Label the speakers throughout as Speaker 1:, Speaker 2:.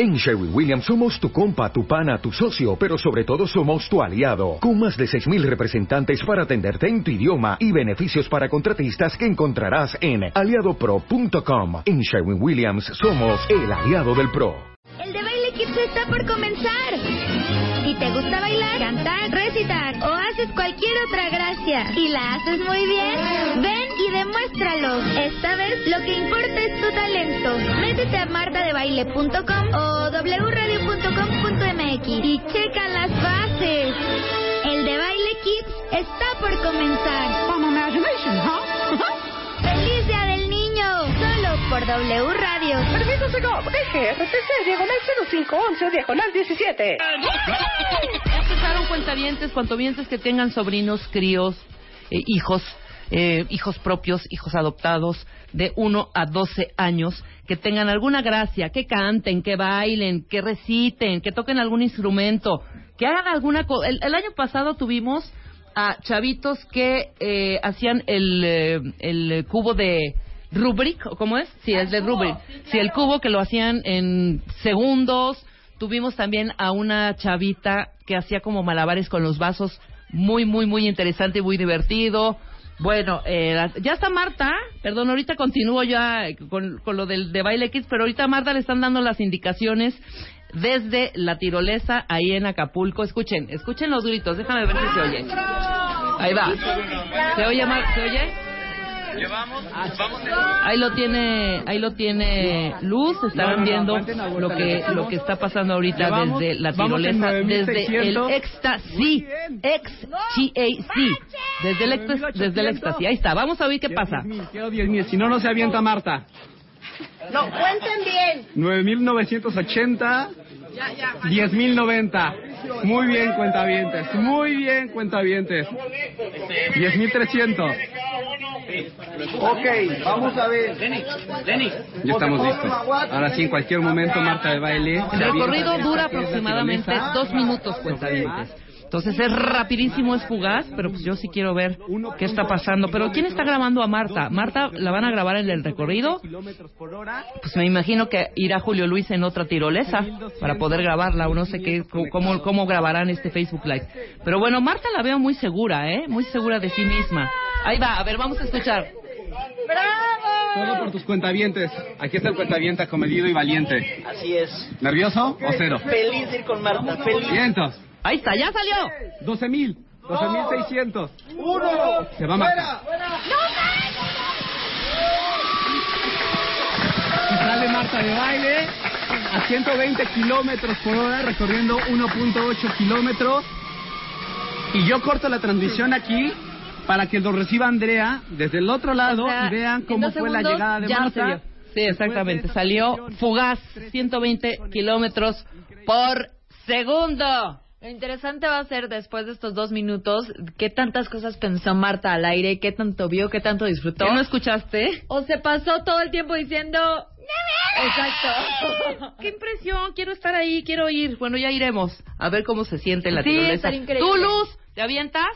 Speaker 1: En Sherwin Williams somos tu compa, tu pana, tu socio, pero sobre todo somos tu aliado, con más de 6.000 representantes para atenderte en tu idioma y beneficios para contratistas que encontrarás en aliadopro.com. En Sherwin Williams somos el aliado del PRO.
Speaker 2: El de Baile Kids está por comenzar. Si te gusta bailar, cantar, recitar o haces cualquier otra y la haces muy bien, ven y demuéstralo. Esta vez lo que importa es tu talento. Métete a martadebaile.com o wradio.com.mx y checa las bases. El de Baile Kids está por comenzar. por W Radio.
Speaker 3: Permiso SEGOP, eje, RTC, diagonal 0511, diagonal 17.
Speaker 4: Empezaron cuentavientes, cuantovientes que tengan sobrinos, críos, eh, hijos, eh, hijos propios, hijos adoptados de 1 a 12 años, que tengan alguna gracia, que canten, que bailen, que reciten, que toquen algún instrumento, que hagan alguna cosa. El, el año pasado tuvimos a chavitos que eh, hacían el, eh, el cubo de Rubrik, ¿o ¿cómo es? Sí, es de Rubrik. Sí, el cubo que lo hacían en segundos. Tuvimos también a una chavita que hacía como malabares con los vasos, muy, muy, muy interesante y muy divertido. Bueno, eh, ya está Marta, perdón, ahorita continúo ya con, con lo del de Baile Kids, pero ahorita a Marta le están dando las indicaciones desde la tirolesa ahí en Acapulco. Escuchen, escuchen los gritos, déjame ver si se oye. Ahí va. ¿Se oye, Mar- ¿Se oye? Ahí lo tiene, ahí lo tiene Luz, estarán viendo lo que lo que está pasando ahorita
Speaker 5: Llevamos-
Speaker 4: desde la tirolesa, desde el
Speaker 5: 9600.
Speaker 4: éxtasis, ex-TAC, desde el éxtasis, desde el éxtasis, ahí está, vamos a ver qué pasa.
Speaker 5: 10,000, quiero 10.000, si no, no se avienta Marta.
Speaker 3: No, cuenten bien.
Speaker 5: 9.980. 10.090. Muy bien, cuentavientes. Muy bien, cuentavientes. 10.300.
Speaker 6: Ok, vamos a ver.
Speaker 5: Ya estamos listos. Ahora sí, en cualquier momento, Marta de baile.
Speaker 4: El recorrido dura aproximadamente dos minutos, cuentavientes. Entonces es rapidísimo, es fugaz, pero pues yo sí quiero ver qué está pasando. Pero ¿quién está grabando a Marta? Marta la van a grabar en el recorrido.
Speaker 5: Kilómetros por hora.
Speaker 4: Pues me imagino que irá Julio Luis en otra tirolesa para poder grabarla o no sé qué, cómo, cómo grabarán este Facebook Live. Pero bueno, Marta la veo muy segura, ¿eh? Muy segura de sí misma. Ahí va, a ver, vamos a escuchar.
Speaker 5: Todo por tus cuentavientes. Aquí está el cuentaviente comedido y valiente.
Speaker 6: Así es.
Speaker 5: ¿Nervioso o cero?
Speaker 6: Feliz de ir con Marta, feliz.
Speaker 5: Vientos.
Speaker 4: Ahí está, ya salió.
Speaker 5: 12.000. 12.600.
Speaker 6: Uno.
Speaker 5: Se va Marta. Y sale Marta de baile a 120 kilómetros por hora, recorriendo 1.8 kilómetros. Y yo corto la transmisión aquí para que lo reciba Andrea desde el otro lado
Speaker 4: O sea,
Speaker 5: y vean cómo fue la llegada de Marta.
Speaker 4: Sí, exactamente. Salió fugaz, 120 kilómetros por segundo.
Speaker 7: Lo interesante va a ser después de estos dos minutos qué tantas cosas pensó Marta al aire, qué tanto vio, qué tanto disfrutó.
Speaker 4: ¿Qué no escuchaste?
Speaker 7: O se pasó todo el tiempo diciendo Exacto.
Speaker 4: Qué impresión, quiero estar ahí, quiero ir. Bueno, ya iremos a ver cómo se siente la
Speaker 7: Sí,
Speaker 4: tirolesa. ¿Tú, Luz, te avientas?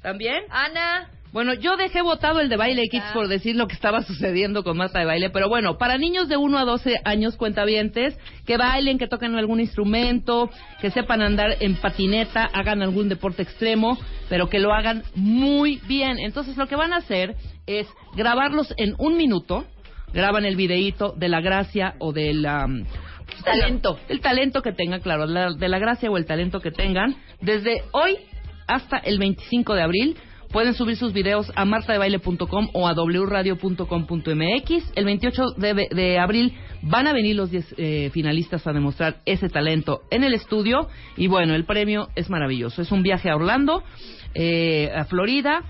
Speaker 4: ¿También?
Speaker 7: Ana,
Speaker 4: Bueno, yo dejé votado el de Baile Kids por decir lo que estaba sucediendo con Marta de Baile, pero bueno, para niños de 1 a 12 años cuentavientes, que bailen, que toquen algún instrumento, que sepan andar en patineta, hagan algún deporte extremo, pero que lo hagan muy bien. Entonces lo que van a hacer es grabarlos en un minuto, graban el videíto de la gracia o del um, talento, el talento que tengan, claro, la- de la gracia o el talento que tengan, desde hoy hasta el 25 de abril. Pueden subir sus videos a martadebaile.com o a wradio.com.mx. El 28 de, de abril van a venir los 10 eh, finalistas a demostrar ese talento en el estudio. Y bueno, el premio es maravilloso. Es un viaje a Orlando, eh, a Florida,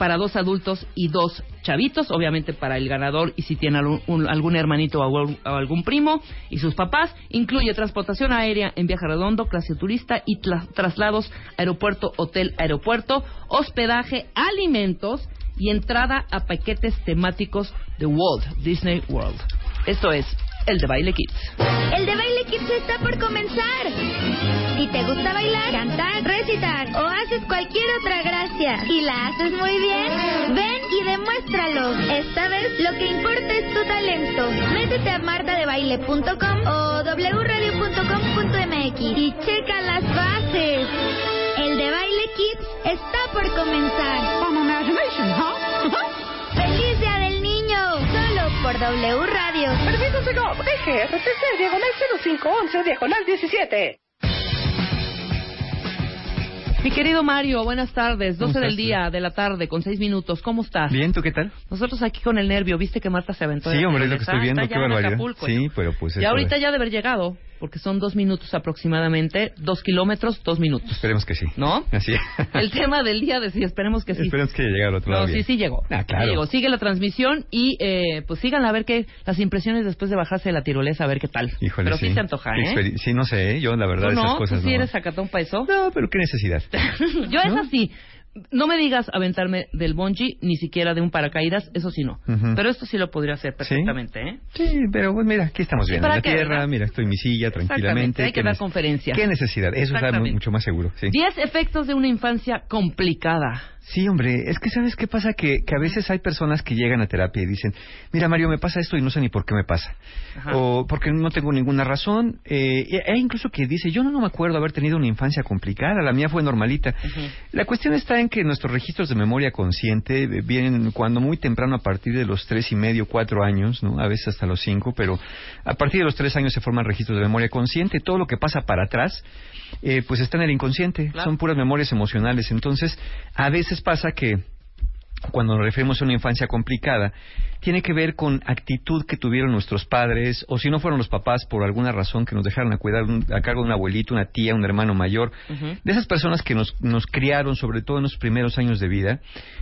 Speaker 4: para dos adultos y dos chavitos, obviamente para el ganador y si tiene algún, un- algún hermanito o, algún- primo y sus papás. Incluye transportación aérea en viaje redondo, clase turista y traslados aeropuerto, hotel, aeropuerto, hospedaje, alimentos y entrada a paquetes temáticos de Walt Disney World. Esto es el de Baile Kids.
Speaker 2: El de Baile Kids está por comenzar. Si te gusta bailar, cantar, recitar o haces cualquier otra gracia y la haces muy bien, ven y demuéstralo. Esta vez lo que importa es tu talento. Métete a martadebaile.com o wradio.com.mx MX y checa las bases. El de Baile Kids está por comenzar. ¡Feliz Día del Niño! Solo por W Radio.
Speaker 3: Permiso Segov, eje RTC, diagonal 0511, diagonal 17.
Speaker 4: Mi querido Mario, buenas tardes. 12
Speaker 8: ¿Cómo
Speaker 4: del día de la tarde con 6 minutos. ¿Cómo estás?
Speaker 8: Bien, ¿tú qué tal?
Speaker 4: Nosotros aquí con el nervio. ¿Viste que Marta se aventó?
Speaker 8: Sí, hombre, es lo que estoy viendo,
Speaker 4: Está
Speaker 8: qué barbaridad.
Speaker 4: Acapulco,
Speaker 8: Sí, pero pues
Speaker 4: Y ahorita
Speaker 8: es.
Speaker 4: ya de haber llegado, porque son dos minutos aproximadamente. Dos kilómetros, dos minutos.
Speaker 8: Esperemos que sí.
Speaker 4: ¿No?
Speaker 8: Así es.
Speaker 4: El tema del día de sí, esperemos que sí.
Speaker 8: Esperemos que llegue al otro lado
Speaker 4: No, sí,
Speaker 8: bien.
Speaker 4: sí llegó.
Speaker 8: Ah, claro.
Speaker 4: Llegó. Sigue la transmisión y eh, pues sigan a ver qué las impresiones después de bajarse de la tirolesa, a ver qué tal.
Speaker 8: Híjole,
Speaker 4: Pero
Speaker 8: sí.
Speaker 4: sí, se antoja, ¿eh?
Speaker 8: Sí, no sé, ¿eh? yo la verdad
Speaker 4: ¿Tú
Speaker 8: esas
Speaker 4: no?
Speaker 8: cosas
Speaker 4: ¿Tú sí
Speaker 8: no.
Speaker 4: eres sacatón para eso?
Speaker 8: No, pero qué necesidad.
Speaker 4: Yo es
Speaker 8: ¿No?
Speaker 4: así. No me digas aventarme del bungee, ni siquiera de un paracaídas, eso sí no. Pero esto sí lo podría hacer perfectamente, ¿eh?
Speaker 8: Sí, pero pues mira, aquí estamos bien. En
Speaker 4: ¿para
Speaker 8: la tierra,
Speaker 4: verdad?
Speaker 8: mira, estoy en mi silla tranquilamente.
Speaker 4: hay que
Speaker 8: ¿Qué
Speaker 4: dar
Speaker 8: nece-
Speaker 4: conferencia.
Speaker 8: ¿Qué necesidad? Eso está mucho más seguro, sí.
Speaker 4: Diez efectos de una infancia complicada.
Speaker 8: Sí, hombre, es que sabes qué pasa que, que a veces hay personas que llegan a terapia y dicen, mira Mario, me pasa esto y no sé ni por qué me pasa,
Speaker 4: Ajá.
Speaker 8: o porque no tengo ninguna razón, eh, e incluso que dice, yo no, no me acuerdo haber tenido una infancia complicada, la mía fue normalita. La cuestión está en que nuestros registros de memoria consciente eh, vienen cuando muy temprano a partir de los tres y medio, cuatro años, ¿no? A veces hasta los cinco, pero a partir de los tres años se forman registros de memoria consciente. Todo lo que pasa para atrás, eh, pues está en el inconsciente.
Speaker 4: Claro.
Speaker 8: Son puras memorias emocionales. Entonces, a veces pasa que cuando nos referimos a una infancia complicada, tiene que ver con actitud que tuvieron nuestros padres, o si no fueron los papás por alguna razón que nos dejaron a cuidar un- a cargo de un abuelito, una tía, un hermano mayor, de esas personas que nos, nos criaron, sobre todo en los primeros años de vida,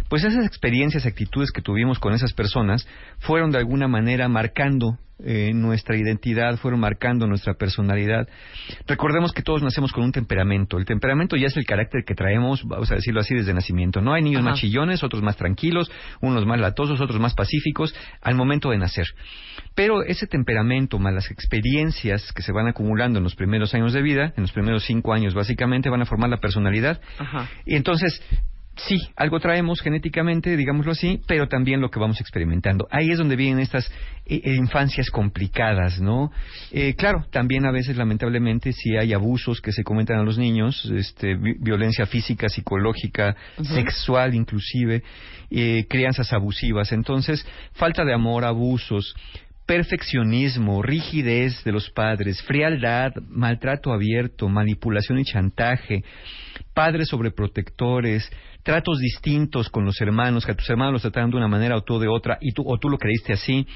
Speaker 8: pues esas experiencias, actitudes que tuvimos con esas personas fueron de alguna manera marcando eh, nuestra identidad, fueron marcando nuestra personalidad. Recordemos que todos nacemos con un temperamento. El temperamento ya es el carácter que traemos, vamos a decirlo así, desde nacimiento. No hay niños
Speaker 4: Ajá.
Speaker 8: más chillones, otros más tranquilos, unos más latosos, otros más pacíficos al momento de nacer. Pero ese temperamento, más las experiencias que se van acumulando en los primeros años de vida, en los primeros cinco años básicamente, van a formar la personalidad.
Speaker 4: Ajá.
Speaker 8: Y entonces, sí, algo traemos genéticamente, digámoslo así, pero también lo que vamos experimentando. Ahí es donde vienen estas eh, eh, infancias complicadas, ¿no? Eh, claro, también a veces, lamentablemente, sí hay abusos que se cometen a los niños, este, vi- violencia física, psicológica, sexual inclusive, eh, crianzas abusivas. Entonces, falta de amor, abusos, perfeccionismo, rigidez de los padres, frialdad, maltrato abierto, manipulación y chantaje, padres sobreprotectores, tratos distintos con los hermanos, que a tus hermanos los trataron de una manera o tú de otra, y tú, o tú lo creíste así,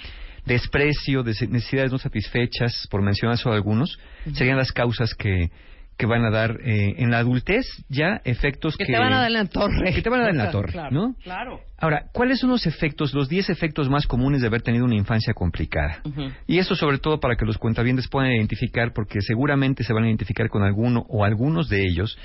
Speaker 8: desprecio, des- necesidades no satisfechas, por mencionar solo algunos, serían las causas que, que van a dar eh, en la adultez ya efectos
Speaker 4: Que
Speaker 8: que...
Speaker 4: te van a dar en la torre.
Speaker 8: Que te van a dar en la torre,
Speaker 4: claro,
Speaker 8: ¿no?
Speaker 4: Claro.
Speaker 8: Ahora, ¿cuáles son los efectos, los 10 efectos más comunes de haber tenido una infancia complicada? Y eso sobre todo para que los cuentavientes puedan identificar, porque seguramente se van a identificar con alguno o algunos de ellos.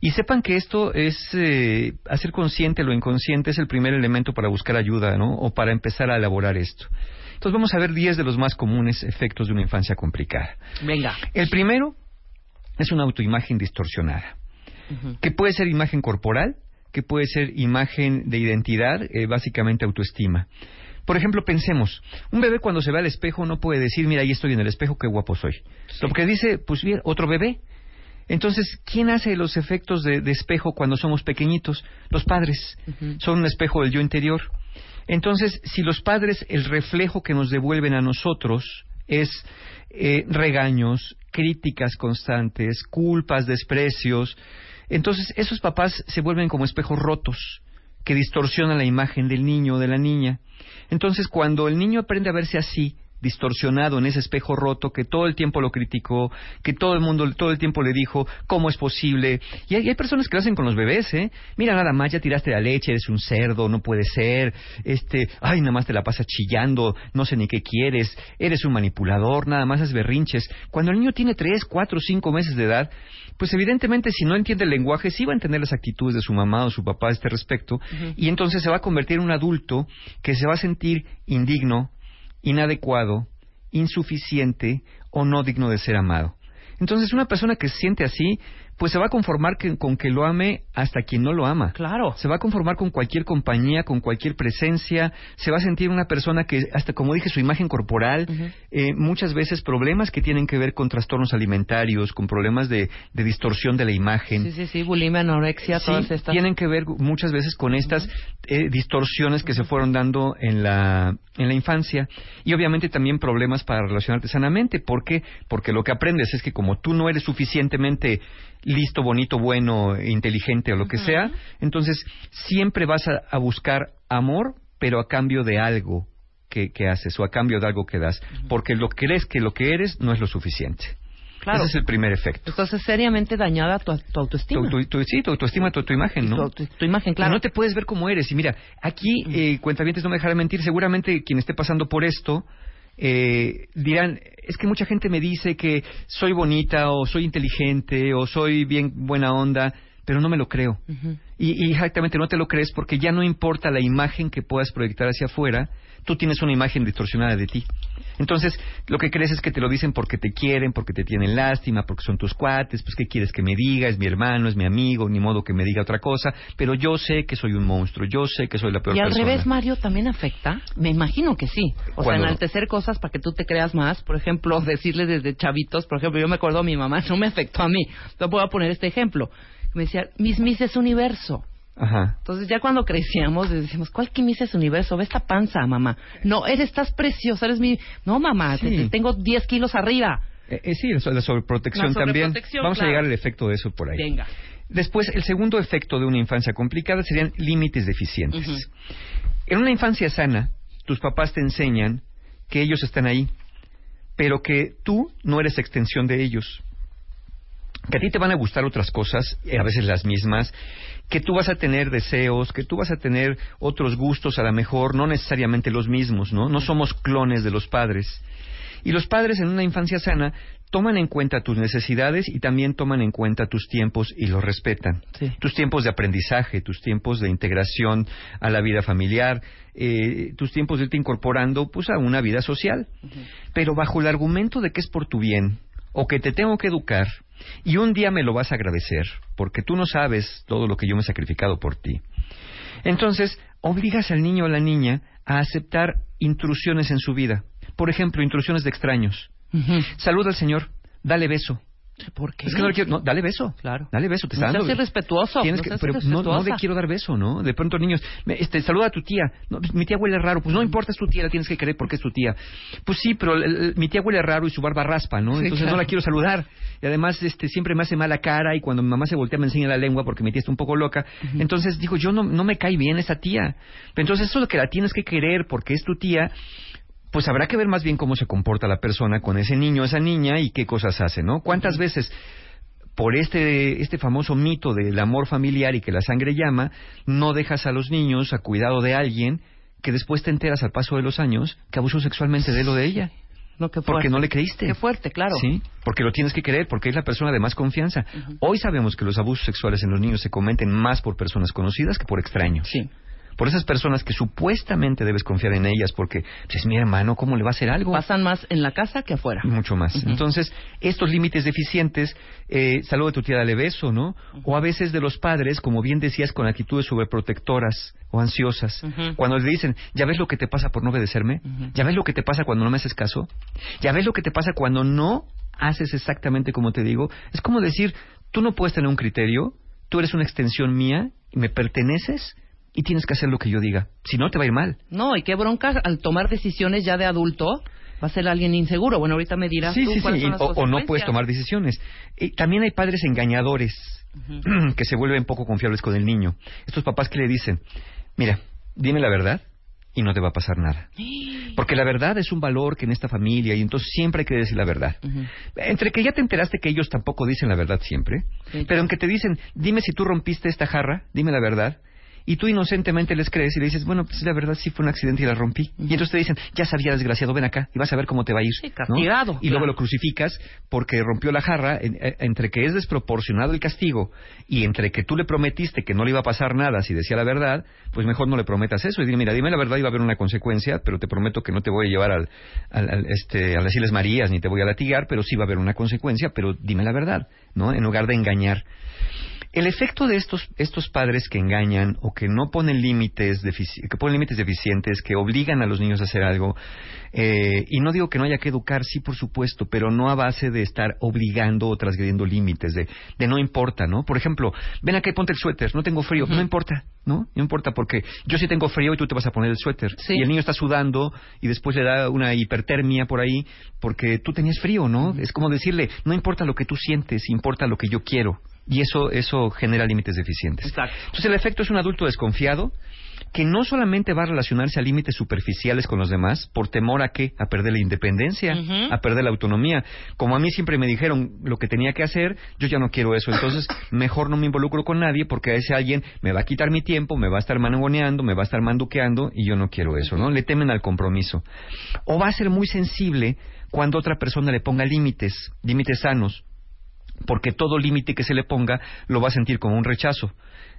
Speaker 8: Y sepan que esto es, eh, hacer consciente lo inconsciente es el primer elemento para buscar ayuda, ¿no? O para empezar a elaborar esto. Entonces vamos a ver 10 de los más comunes efectos de una infancia complicada.
Speaker 4: Venga.
Speaker 8: El primero es una autoimagen distorsionada que puede ser imagen corporal, que puede ser imagen de identidad, eh, básicamente autoestima. Por ejemplo, pensemos, un bebé cuando se ve al espejo no puede decir, mira, ahí estoy en el espejo, qué guapo soy. Lo que dice, pues bien, otro bebé. Entonces, ¿quién hace los efectos de, de espejo cuando somos pequeñitos? Los padres. Son un espejo del yo interior. Entonces, si los padres, el reflejo que nos devuelven a nosotros es eh, regaños, críticas constantes, culpas, desprecios, entonces esos papás se vuelven como espejos rotos que distorsionan la imagen del niño o de la niña. Entonces, cuando el niño aprende a verse así, distorsionado en ese espejo roto que todo el tiempo lo criticó, que todo el mundo todo el tiempo le dijo cómo es posible. Y hay, hay personas que lo hacen con los bebés, ¿eh? Mira, nada más ya tiraste la leche, eres un cerdo, no puede ser. Este, ay, nada más te la pasas chillando, no sé ni qué quieres, eres un manipulador, nada más haces berrinches. Cuando el niño tiene tres, cuatro, cinco meses de edad, pues evidentemente si no entiende el lenguaje, sí va a entender las actitudes de su mamá o su papá a este respecto, y entonces se va a convertir en un adulto que se va a sentir indigno, inadecuado, insuficiente o no digno de ser amado. Entonces, una persona que se siente así, pues se va a conformar que- con que lo ame hasta quien no lo ama.
Speaker 4: Claro.
Speaker 8: Se va a conformar con cualquier compañía, con cualquier presencia, se va a sentir una persona que, hasta como dije, su imagen corporal, eh, muchas veces problemas que tienen que ver con trastornos alimentarios, con problemas de, de distorsión de la imagen.
Speaker 4: Sí, sí, sí, bulimia, anorexia,
Speaker 8: Sí,
Speaker 4: todas estas.
Speaker 8: tienen que ver muchas veces con estas eh, distorsiones que se fueron dando en la, en la infancia y obviamente también problemas para relacionarte sanamente. ¿Por qué? Porque lo que aprendes es que como tú no eres suficientemente listo, bonito, bueno, inteligente o lo que sea, entonces siempre vas a, a buscar amor, pero a cambio de algo que, que haces o a cambio de algo que das, porque lo crees que lo que eres no es lo suficiente.
Speaker 4: Claro.
Speaker 8: Ese es el primer efecto.
Speaker 4: Entonces, seriamente dañada tu, tu autoestima.
Speaker 8: Tu, sí, tu autoestima, tu, imagen, ¿no?
Speaker 4: Tu imagen, claro.
Speaker 8: No te puedes ver como eres. Y mira, aquí, eh, cuentavientes, no me dejarán mentir, seguramente quien esté pasando por esto eh, dirán, es que mucha gente me dice que soy bonita o soy inteligente o soy bien buena onda, pero no me lo creo. Y, y exactamente no te lo crees porque ya no importa la imagen que puedas proyectar hacia afuera, tú tienes una imagen distorsionada de ti. Entonces, lo que crees es que te lo dicen porque te quieren, porque te tienen lástima, porque son tus cuates, pues qué quieres que me diga, es mi hermano, es mi amigo, ni modo que me diga otra cosa, pero yo sé que soy un monstruo, yo sé que soy la peor
Speaker 4: Y al
Speaker 8: persona.
Speaker 4: revés, Mario, también afecta. Me imagino que sí. O sea, enaltecer cosas para que tú te creas más. Por ejemplo, decirles desde chavitos. Por ejemplo, yo me acuerdo a mi mamá, no me afectó a mí. Te voy a poner este ejemplo. Me decía, Miss Miss es universo.
Speaker 8: Ajá.
Speaker 4: Entonces ya cuando crecíamos decíamos, ¿cuál que Miss es universo? Ve esta panza, mamá. No, eres, estás preciosa, eres mi... No, mamá, te-
Speaker 8: Sí.
Speaker 4: te- tengo 10 kilos arriba.
Speaker 8: Eh, eh, sí, la so- la sobreprotección también. Vamos
Speaker 4: claro.
Speaker 8: a llegar al efecto de eso por ahí.
Speaker 4: Venga.
Speaker 8: Después, el segundo efecto de una infancia complicada serían límites deficientes. En una infancia sana, tus papás te enseñan que ellos están ahí, pero que tú no eres extensión de ellos. Que a ti te van a gustar otras cosas, eh, a veces las mismas, que tú vas a tener deseos, que tú vas a tener otros gustos, a lo mejor no necesariamente los mismos, ¿no? No somos clones de los padres. Y los padres en una infancia sana toman en cuenta tus necesidades y también toman en cuenta tus tiempos y los respetan.
Speaker 4: Sí.
Speaker 8: Tus tiempos de aprendizaje, tus tiempos de integración a la vida familiar, eh, tus tiempos de irte incorporando pues a una vida social. Pero bajo el argumento de que es por tu bien o que te tengo que educar y un día me lo vas a agradecer porque tú no sabes todo lo que yo me he sacrificado por ti. Entonces, obligas al niño o a la niña a aceptar intrusiones en su vida. Por ejemplo, intrusiones de extraños. Saluda al Señor, dale beso.
Speaker 4: ¿Por qué?
Speaker 8: Es que no le quiero, no, dale beso.
Speaker 4: Claro.
Speaker 8: Dale beso, te está
Speaker 4: No
Speaker 8: dando.
Speaker 4: seas irrespetuoso,
Speaker 8: Tienes
Speaker 4: no
Speaker 8: que- pero no, no le quiero dar beso, ¿no? De pronto niños, me- este, saluda a tu tía. No, pues, mi tía huele raro. Pues no importa, es tu tía, la tienes que querer porque es tu tía. Pues sí, pero el- el- mi tía huele raro y su barba raspa, ¿no?
Speaker 4: Sí,
Speaker 8: Entonces
Speaker 4: claro.
Speaker 8: no la quiero saludar. Y además, este, siempre me hace mala cara y cuando mi mamá se voltea me enseña la lengua porque mi tía está un poco loca. Entonces digo, yo no, no me cae bien esa tía. Entonces eso es lo que la tienes que querer porque es tu tía pues habrá que ver más bien cómo se comporta la persona con ese niño, esa niña y qué cosas hace, ¿no? ¿Cuántas veces por este, este famoso mito del amor familiar y que la sangre llama, no dejas a los niños a cuidado de alguien que después te enteras al paso de los años que abusó sexualmente de él o de ella?
Speaker 4: No, qué
Speaker 8: Porque no le creíste.
Speaker 4: Qué fuerte, claro.
Speaker 8: Sí, porque lo tienes que creer, porque es la persona de más confianza. Hoy sabemos que los abusos sexuales en los niños se cometen más por personas conocidas que por extraños.
Speaker 4: Sí.
Speaker 8: Por esas personas que supuestamente debes confiar en ellas, porque pues, es mi hermano, ¿cómo le va a hacer algo?
Speaker 4: Pasan más en la casa que afuera.
Speaker 8: Mucho más. Entonces, estos límites deficientes, eh, saludo de tu tía, dale beso, ¿no? O a veces de los padres, como bien decías, con actitudes sobreprotectoras o ansiosas. Cuando le dicen, ¿ya ves lo que te pasa por no obedecerme? ¿Ya ves lo que te pasa cuando no me haces caso? ¿Ya ves lo que te pasa cuando no haces exactamente como te digo? Es como decir, tú no puedes tener un criterio, tú eres una extensión mía, y me perteneces y tienes que hacer lo que yo diga. Si no, te va a ir mal.
Speaker 4: No, y qué bronca al tomar decisiones ya de adulto va a ser alguien inseguro. Bueno, ahorita me dirás
Speaker 8: Sí,
Speaker 4: tú
Speaker 8: sí,
Speaker 4: cuáles
Speaker 8: sí,
Speaker 4: son
Speaker 8: y-
Speaker 4: las
Speaker 8: o, o no puedes tomar decisiones. Y también hay padres engañadores que se vuelven poco confiables con el niño. Estos papás que le dicen, mira, dime la verdad y no te va a pasar nada. Porque la verdad es un valor que en esta familia y entonces siempre hay que decir la verdad. Entre que ya te enteraste que ellos tampoco dicen la verdad siempre,
Speaker 4: Sí.
Speaker 8: pero aunque te dicen, dime si tú rompiste esta jarra, dime la verdad, y tú inocentemente les crees y le dices, bueno, pues la verdad sí fue un accidente y la rompí. Y entonces te dicen, ya sabía, desgraciado, ven acá y vas a ver cómo te va a ir.
Speaker 4: Sí,
Speaker 8: ¿no?
Speaker 4: castigado,
Speaker 8: Y luego lo crucificas porque rompió la jarra, en- eh, entre que es desproporcionado el castigo y entre que tú le prometiste que no le iba a pasar nada si decía la verdad, pues mejor no le prometas eso y dile, mira, dime la verdad, iba a haber una consecuencia, pero te prometo que no te voy a llevar al, al, al, este, a las Islas Marías ni te voy a latigar, pero sí va a haber una consecuencia, pero dime la verdad, ¿no? En lugar de engañar. El efecto de estos, estos padres que engañan o que no ponen límites, que ponen límites deficientes, que obligan a los niños a hacer algo, eh, y no digo que no haya que educar, sí, por supuesto, pero no a base de estar obligando o transgrediendo límites, de, de no importa, ¿no? Por ejemplo, ven acá y ponte el suéter, no tengo frío, no importa, ¿no? No importa porque yo sí tengo frío y tú te vas a poner el suéter.
Speaker 4: Sí.
Speaker 8: Y el niño está sudando y después le da una hipertermia por ahí porque tú tenías frío, ¿no? Es como decirle, no importa lo que tú sientes, importa lo que yo quiero. Y eso, eso genera límites deficientes.
Speaker 4: Exacto.
Speaker 8: Entonces el efecto es un adulto desconfiado que no solamente va a relacionarse a límites superficiales con los demás por temor a qué, a perder la independencia, a perder la autonomía. Como a mí siempre me dijeron lo que tenía que hacer, yo ya no quiero eso. Entonces mejor no me involucro con nadie porque a ese alguien me va a quitar mi tiempo, me va a estar mangoneando, me va a estar manduqueando y yo no quiero eso, ¿no? Le temen al compromiso. O va a ser muy sensible cuando otra persona le ponga límites, límites sanos porque todo límite que se le ponga lo va a sentir como un rechazo.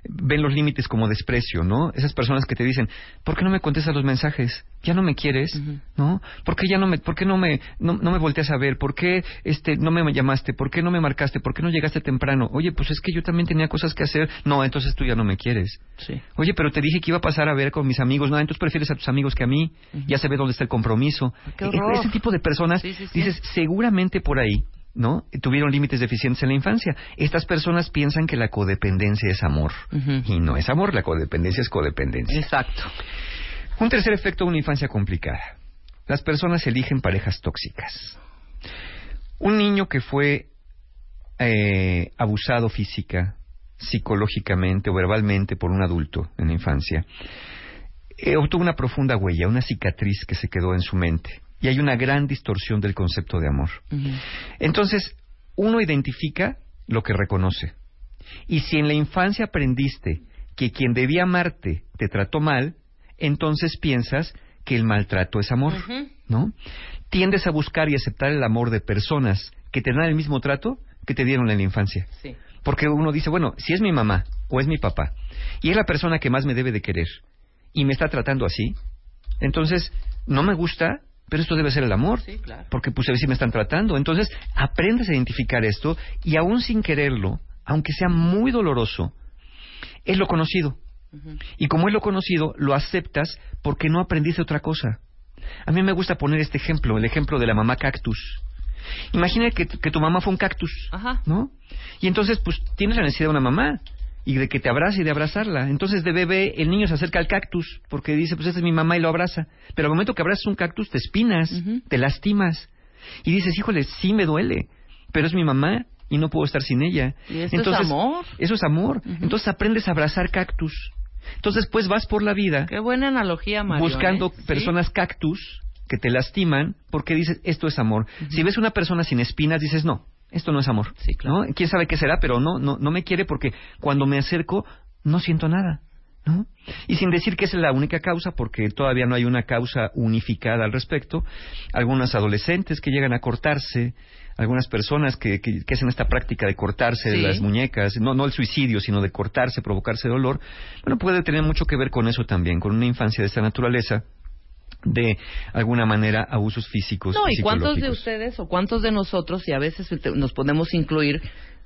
Speaker 8: Ven los límites como desprecio, ¿no? Esas personas que te dicen, ¿por qué no me contestas los mensajes? ¿Ya no me quieres? ¿No? ¿Por qué ya no me, por qué no me, no, no me volteas a ver? ¿Por qué, este, no me llamaste? ¿Por qué no me marcaste? ¿Por qué no llegaste temprano? Oye, pues es que yo también tenía cosas que hacer. No, entonces tú ya no me quieres.
Speaker 4: Sí.
Speaker 8: Oye, pero te dije que iba a pasar a ver con mis amigos. No, entonces prefieres a tus amigos que a mí. Ya se ve dónde está el compromiso. E-
Speaker 4: horror.
Speaker 8: Ese tipo de personas,
Speaker 4: Sí, sí, sí.
Speaker 8: dices, seguramente por ahí, ¿no? Tuvieron límites deficientes en la infancia. Estas personas piensan que la codependencia es amor. Y no es amor, la codependencia es codependencia.
Speaker 4: Exacto.
Speaker 8: Un tercer efecto de una infancia complicada. Las personas eligen parejas tóxicas. Un niño que fue eh, abusado física, psicológicamente o verbalmente por un adulto en la infancia, eh, obtuvo una profunda huella, una cicatriz que se quedó en su mente. Y hay una gran distorsión del concepto de amor. Entonces, uno identifica lo que reconoce. Y si en la infancia aprendiste que quien debía amarte te trató mal, entonces piensas que el maltrato es amor, ¿no? Tiendes a buscar y aceptar el amor de personas que te dan el mismo trato que te dieron en la infancia.
Speaker 4: Sí.
Speaker 8: Porque uno dice, bueno, si es mi mamá o es mi papá y es la persona que más me debe de querer y me está tratando así, entonces no me gusta, pero esto debe ser el amor.
Speaker 4: Sí, claro.
Speaker 8: Porque pues así me están tratando. Entonces aprendes a identificar esto y aún sin quererlo, aunque sea muy doloroso, es lo conocido. Y como es lo conocido, lo aceptas porque no aprendiste otra cosa. A mí me gusta poner este ejemplo, el ejemplo de la mamá cactus. Imagina que, que tu mamá fue un cactus,
Speaker 4: Ajá.
Speaker 8: ¿no? Y entonces, pues, tienes la necesidad de una mamá y de que te abrace y de abrazarla. Entonces, de bebé, el niño se acerca al cactus porque dice, pues, esta es mi mamá y lo abraza. Pero al momento que abrazas un cactus, te espinas, te lastimas. Y dices, híjole, sí me duele, pero es mi mamá y no puedo estar sin ella.
Speaker 4: Y esto es amor.
Speaker 8: Eso es amor. Entonces aprendes a abrazar cactus. Entonces, pues vas por la vida
Speaker 4: Qué buena analogía, Mario.
Speaker 8: buscando
Speaker 4: ¿eh? Sí.
Speaker 8: personas cactus que te lastiman porque dices, esto es amor. Si ves una persona sin espinas, dices, no, esto no es amor.
Speaker 4: Sí, claro.
Speaker 8: ¿No? ¿Quién sabe qué será? Pero no, no, no me quiere porque cuando me acerco no siento nada. ¿No? Y sin decir que es la única causa, porque todavía no hay una causa unificada al respecto, algunos adolescentes que llegan a cortarse, algunas personas que, que- que hacen esta práctica de cortarse
Speaker 4: Sí.
Speaker 8: las muñecas, no, no el suicidio, sino de cortarse, provocarse dolor, bueno, puede tener mucho que ver con eso también, con una infancia de esta naturaleza, de alguna manera abusos físicos.
Speaker 4: No,
Speaker 8: y
Speaker 4: ¿y cuántos de ustedes o cuántos de nosotros, y a veces nos podemos incluir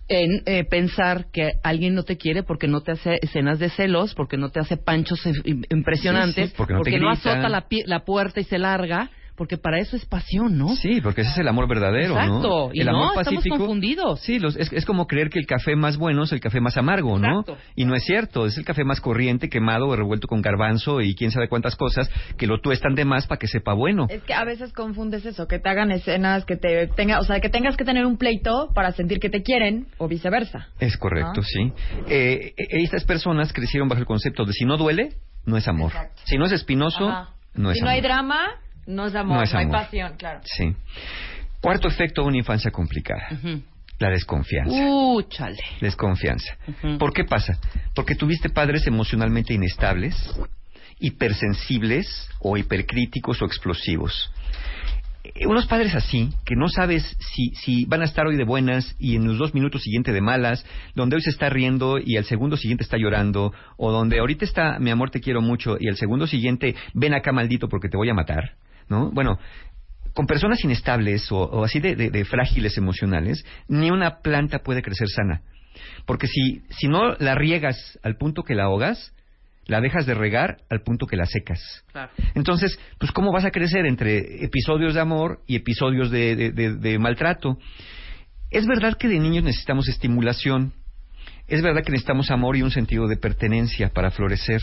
Speaker 4: en eh, pensar que alguien no te quiere porque no te hace escenas de celos, porque no te hace panchos im- impresionantes,
Speaker 8: Sí, sí, porque no grita.
Speaker 4: azota la, la puerta y se larga, porque para eso es pasión, ¿no?
Speaker 8: Sí, porque ese es el amor verdadero, ¿no?
Speaker 4: Exacto, y
Speaker 8: el
Speaker 4: no,
Speaker 8: amor
Speaker 4: estamos
Speaker 8: pacífico.
Speaker 4: confundidos.
Speaker 8: Sí, los- es, es como creer que el café más bueno es el café más amargo, ¿no?
Speaker 4: Exacto.
Speaker 8: Y no es cierto, es el café más corriente, quemado, revuelto con garbanzo y quién sabe cuántas cosas que lo tuestan de más para que sepa bueno.
Speaker 7: Es que a veces confundes eso, que te hagan escenas, que te tenga, o sea, que tengas que tener un pleito para sentir que te quieren o viceversa.
Speaker 8: Es correcto,
Speaker 7: ¿No?
Speaker 8: sí. Eh, eh, estas personas crecieron bajo el concepto de si no duele, no es amor.
Speaker 7: Exacto.
Speaker 8: Si no es espinoso,
Speaker 7: Ajá.
Speaker 8: no es
Speaker 7: si no hay
Speaker 8: amor.
Speaker 7: drama, no es amor,
Speaker 8: No
Speaker 7: no,
Speaker 8: es
Speaker 7: hay
Speaker 8: amor.
Speaker 7: pasión, claro.
Speaker 8: Sí. Cuarto efecto de una infancia complicada.
Speaker 4: Ujú.
Speaker 8: La desconfianza.
Speaker 4: Uh, chale.
Speaker 8: Desconfianza.
Speaker 4: Ujú.
Speaker 8: ¿Por qué pasa? Porque tuviste padres emocionalmente inestables, hipersensibles o hipercríticos o explosivos. Eh, Unos padres así, que no sabes si, si van a estar hoy de buenas y en los dos minutos siguientes de malas, donde hoy se está riendo y al segundo siguiente está llorando, o donde ahorita está mi amor te quiero mucho y al segundo siguiente ven acá maldito porque te voy a matar, ¿no? Bueno, con personas inestables o, o así de, de- de frágiles emocionales, ni una planta puede crecer sana. Porque si, si no la riegas al punto que la ahogas, la dejas de regar al punto que la secas.
Speaker 4: Claro.
Speaker 8: Entonces, pues ¿cómo vas a crecer entre episodios de amor y episodios de, de- de- de maltrato? Es verdad que de niños necesitamos estimulación, es verdad que necesitamos amor y un sentido de pertenencia para florecer,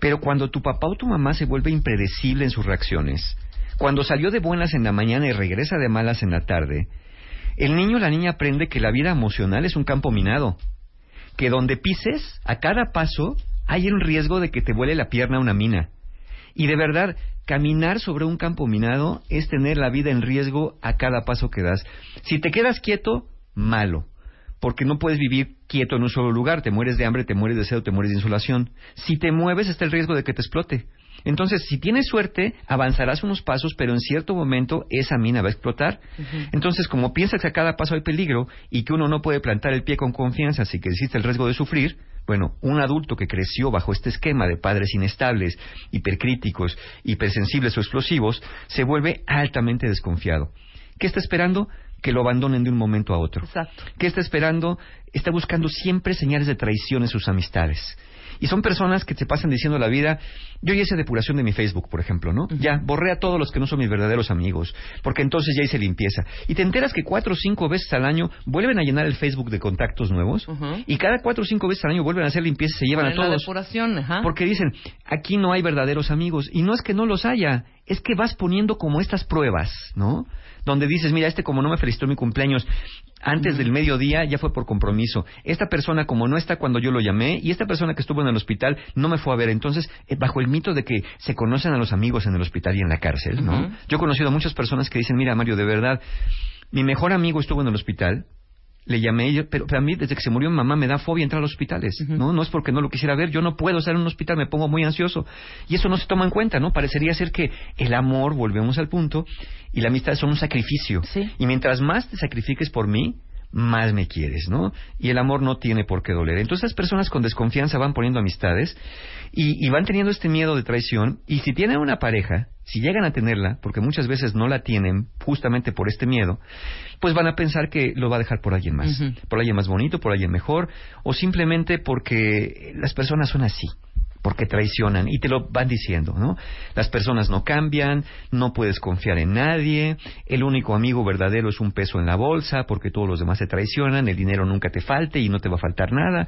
Speaker 8: pero cuando tu papá o tu mamá se vuelve impredecible en sus reacciones, cuando salió de buenas en la mañana y regresa de malas en la tarde, el niño o la niña aprende que la vida emocional es un campo minado, que donde pises, a cada paso, hay un riesgo de que te vuele la pierna una mina. Y de verdad, caminar sobre un campo minado es tener la vida en riesgo a cada paso que das. Si te quedas quieto, malo. Porque no puedes vivir quieto en un solo lugar. Te mueres de hambre, te mueres de sed, te mueres de insolación. Si te mueves, está el riesgo de que te explote. Entonces, si tienes suerte, avanzarás unos pasos, pero en cierto momento esa mina va a explotar. Entonces, como piensas que a cada paso hay peligro y que uno no puede plantar el pie con confianza, así que existe el riesgo de sufrir, bueno, un adulto que creció bajo este esquema de padres inestables, hipercríticos, hipersensibles o explosivos, se vuelve altamente desconfiado. ¿Qué está esperando? Que lo abandonen de un momento a otro.
Speaker 4: Exacto.
Speaker 8: ¿Qué está esperando? Está buscando siempre señales de traición en sus amistades. Y son personas que te pasan diciendo la vida, yo ya hice depuración de mi Facebook, por ejemplo, ¿no? Ya, borré a todos los que no son mis verdaderos amigos, porque entonces ya hice limpieza. Y te enteras que cuatro o cinco veces al año vuelven a llenar el Facebook de contactos nuevos, y cada cuatro o cinco veces al año vuelven a hacer limpieza y se llevan a
Speaker 4: En la
Speaker 8: todos.
Speaker 4: depuración, ajá.
Speaker 8: Porque dicen, aquí no hay verdaderos amigos. Y no es que no los haya, es que vas poniendo como estas pruebas, ¿no? Donde dices, mira, este como no me felicitó mi cumpleaños antes del mediodía, ya fue por compromiso. Esta persona como no está cuando yo lo llamé, y esta persona que estuvo en el hospital no me fue a ver. Entonces, eh, bajo el mito de que se conocen a los amigos en el hospital y en la cárcel, ¿no? Yo he conocido a muchas personas que dicen, mira, Mario, de verdad, mi mejor amigo estuvo en el hospital, le llamé, yo- pero, pero a mí desde que se murió mi mamá me da fobia entrar a los hospitales, ¿no? No es porque no lo quisiera ver, yo no puedo estar en un hospital, me pongo muy ansioso. Y eso no se toma en cuenta, ¿no? Parecería ser que el amor, volvemos al punto, y la amistad son un sacrificio.
Speaker 4: Sí.
Speaker 8: Y mientras más te sacrifiques por mí, más me quieres, ¿no? Y el amor no tiene por qué doler. Entonces las personas con desconfianza van poniendo amistades y, y van teniendo este miedo de traición y si tienen una pareja, si llegan a tenerla, porque muchas veces no la tienen justamente por este miedo, pues van a pensar que lo va a dejar por alguien más, por alguien más bonito, por alguien mejor, o simplemente porque las personas son así porque traicionan y te lo van diciendo, ¿no? Las personas no cambian, no puedes confiar en nadie, el único amigo verdadero es un peso en la bolsa porque todos los demás te traicionan, el dinero nunca te falte y no te va a faltar nada.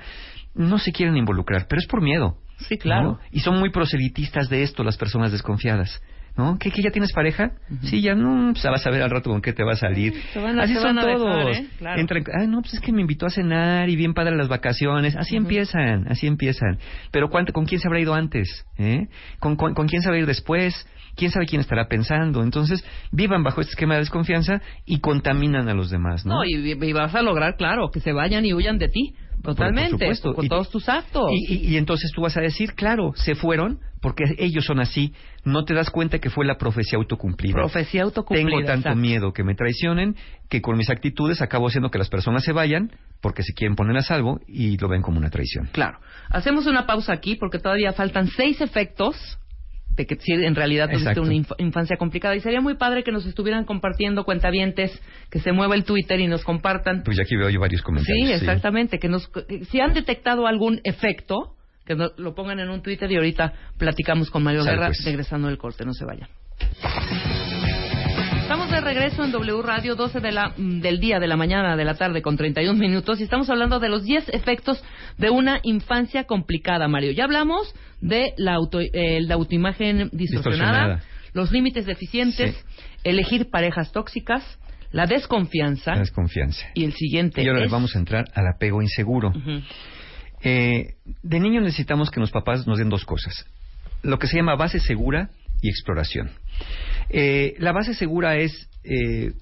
Speaker 8: No se quieren involucrar, pero es por miedo.
Speaker 4: Sí, claro.
Speaker 8: ¿no? Y son muy proselitistas de esto las personas desconfiadas. ¿No? ¿Qué, que ya tienes pareja? Sí, ya no, pues vas a ver al rato con qué te va a salir.
Speaker 4: Se van a-
Speaker 8: Así
Speaker 4: se
Speaker 8: son
Speaker 4: van a dejar,
Speaker 8: todos.
Speaker 4: ¿eh? Claro.
Speaker 8: Entran, ay, no, pues es que me invitó a cenar y bien padre las vacaciones. Así empiezan, así empiezan. Pero ¿cuánto, ¿con quién se habrá ido antes? ¿Eh? ¿Con, con, con quién se va a ir después? ¿Quién sabe quién estará pensando? Entonces, vivan bajo este esquema de desconfianza y contaminan a los demás, ¿no?
Speaker 4: No, y, y vas a lograr, claro, que se vayan y huyan de ti. Totalmente.
Speaker 8: Por supuesto.
Speaker 4: Con
Speaker 8: Y-
Speaker 4: todos tus actos.
Speaker 8: Y, y- y entonces tú vas a decir, claro, se fueron porque ellos son así. No te das cuenta que fue la profecía autocumplida.
Speaker 4: Profecía autocumplida.
Speaker 8: Tengo tanto
Speaker 4: exacto.
Speaker 8: miedo que me traicionen que con mis actitudes acabo haciendo que las personas se vayan porque se quieren poner a salvo y lo ven como una traición.
Speaker 4: Claro. Hacemos una pausa aquí porque todavía faltan seis efectos de que sí, en realidad tuviste
Speaker 8: Exacto.
Speaker 4: una inf- infancia complicada. Y sería muy padre que nos estuvieran compartiendo cuentavientes, que se mueva el Twitter y nos compartan.
Speaker 8: Pues ya aquí veo yo varios comentarios.
Speaker 4: Sí, exactamente. Que nos, si han detectado algún efecto, que no- lo pongan en un Twitter y ahorita platicamos con Mario Guerra
Speaker 8: pues.
Speaker 4: regresando del corte. No se vayan. Estamos de regreso en W Radio, 12 de la, mm, del día, de la mañana, de la tarde, con 31 minutos, y estamos hablando de los 10 efectos de una infancia complicada, Mario. Ya hablamos de la, auto, eh, la autoimagen distorsionada,
Speaker 8: Distorsionada.
Speaker 4: los límites deficientes,
Speaker 8: Sí.
Speaker 4: elegir parejas tóxicas, la desconfianza,
Speaker 8: La desconfianza.
Speaker 4: y el siguiente
Speaker 8: Y ahora
Speaker 4: es...
Speaker 8: vamos a entrar al apego inseguro.
Speaker 4: Ujú.
Speaker 8: Eh, de niño necesitamos que los papás nos den dos cosas. Lo que se llama base segura y exploración. Eh, la base segura es, eh,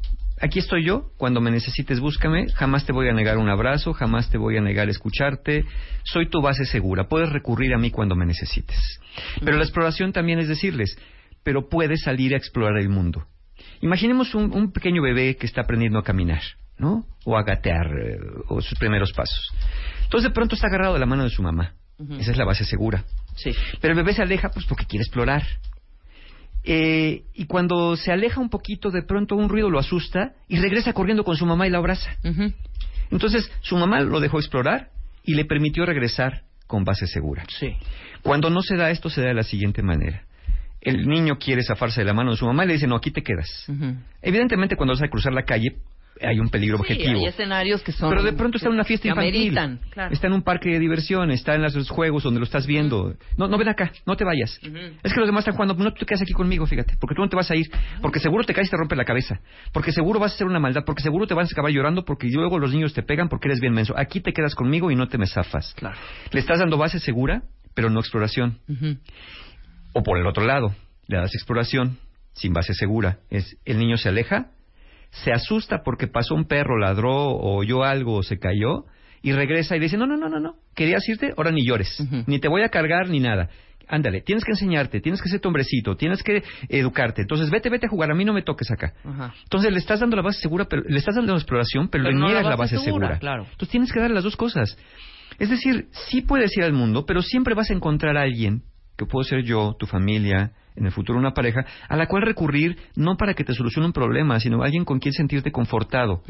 Speaker 8: aquí estoy yo, cuando me necesites búscame, jamás te voy a negar un abrazo, jamás te voy a negar escucharte, soy tu base segura, puedes recurrir a mí cuando me necesites. Pero la exploración también es decirles, pero puedes salir a explorar el mundo. Imaginemos un pequeño bebé que está aprendiendo a caminar, ¿no? O a gatear, eh, o sus primeros pasos. Entonces de pronto está agarrado de la mano de su mamá. Esa es la base segura.
Speaker 4: Sí.
Speaker 8: Pero el bebé se aleja pues porque quiere explorar. Eh, y cuando se aleja un poquito, de pronto un ruido lo asusta y regresa corriendo con su mamá y la abraza. Entonces su mamá lo dejó explorar y le permitió regresar con base segura.
Speaker 4: Sí.
Speaker 8: Cuando no se da esto, se da de la siguiente manera. El niño quiere zafarse de la mano de su mamá y le dice, no, aquí te quedas. Evidentemente, cuando vas a cruzar la calle, hay un peligro
Speaker 4: Sí,
Speaker 8: objetivo.
Speaker 4: hay escenarios que son...
Speaker 8: Pero de pronto está en una fiesta infantil.
Speaker 4: ameritan, claro.
Speaker 8: Está en un parque de diversión, está en los juegos donde lo estás viendo. No, no ven acá, no te vayas. Es que los demás están jugando, no te quedas aquí conmigo, fíjate, porque tú no te vas a ir, porque seguro te caes y te rompe la cabeza, porque seguro vas a hacer una maldad, porque seguro te vas a acabar llorando, porque luego los niños te pegan porque eres bien menso. Aquí te quedas conmigo y no te me zafas.
Speaker 4: Claro.
Speaker 8: Le estás dando base segura, pero no exploración.
Speaker 4: Ujú.
Speaker 8: O por el otro lado, le das exploración sin base segura. Es el niño se aleja, se asusta porque pasó un perro, ladró o oyó algo o se cayó y regresa y dice, no, no, no, no, no, querías irte, ahora ni llores, ni te voy a cargar ni nada. Ándale, tienes que enseñarte, tienes que ser tu hombrecito, tienes que educarte. Entonces, vete, vete a jugar, a mí no me toques acá.
Speaker 4: Ajá.
Speaker 8: Entonces, le estás dando la base segura, pero le estás dando la exploración, pero,
Speaker 4: Pero
Speaker 8: le
Speaker 4: no
Speaker 8: niegas la
Speaker 4: base
Speaker 8: base
Speaker 4: segura,
Speaker 8: segura.
Speaker 4: claro.
Speaker 8: Entonces, tienes que dar las dos cosas. Es decir, sí puedes ir al mundo, pero siempre vas a encontrar a alguien, que puedo ser yo, tu familia, en el futuro una pareja, a la cual recurrir no para que te solucione un problema, sino alguien con quien sentirte confortado,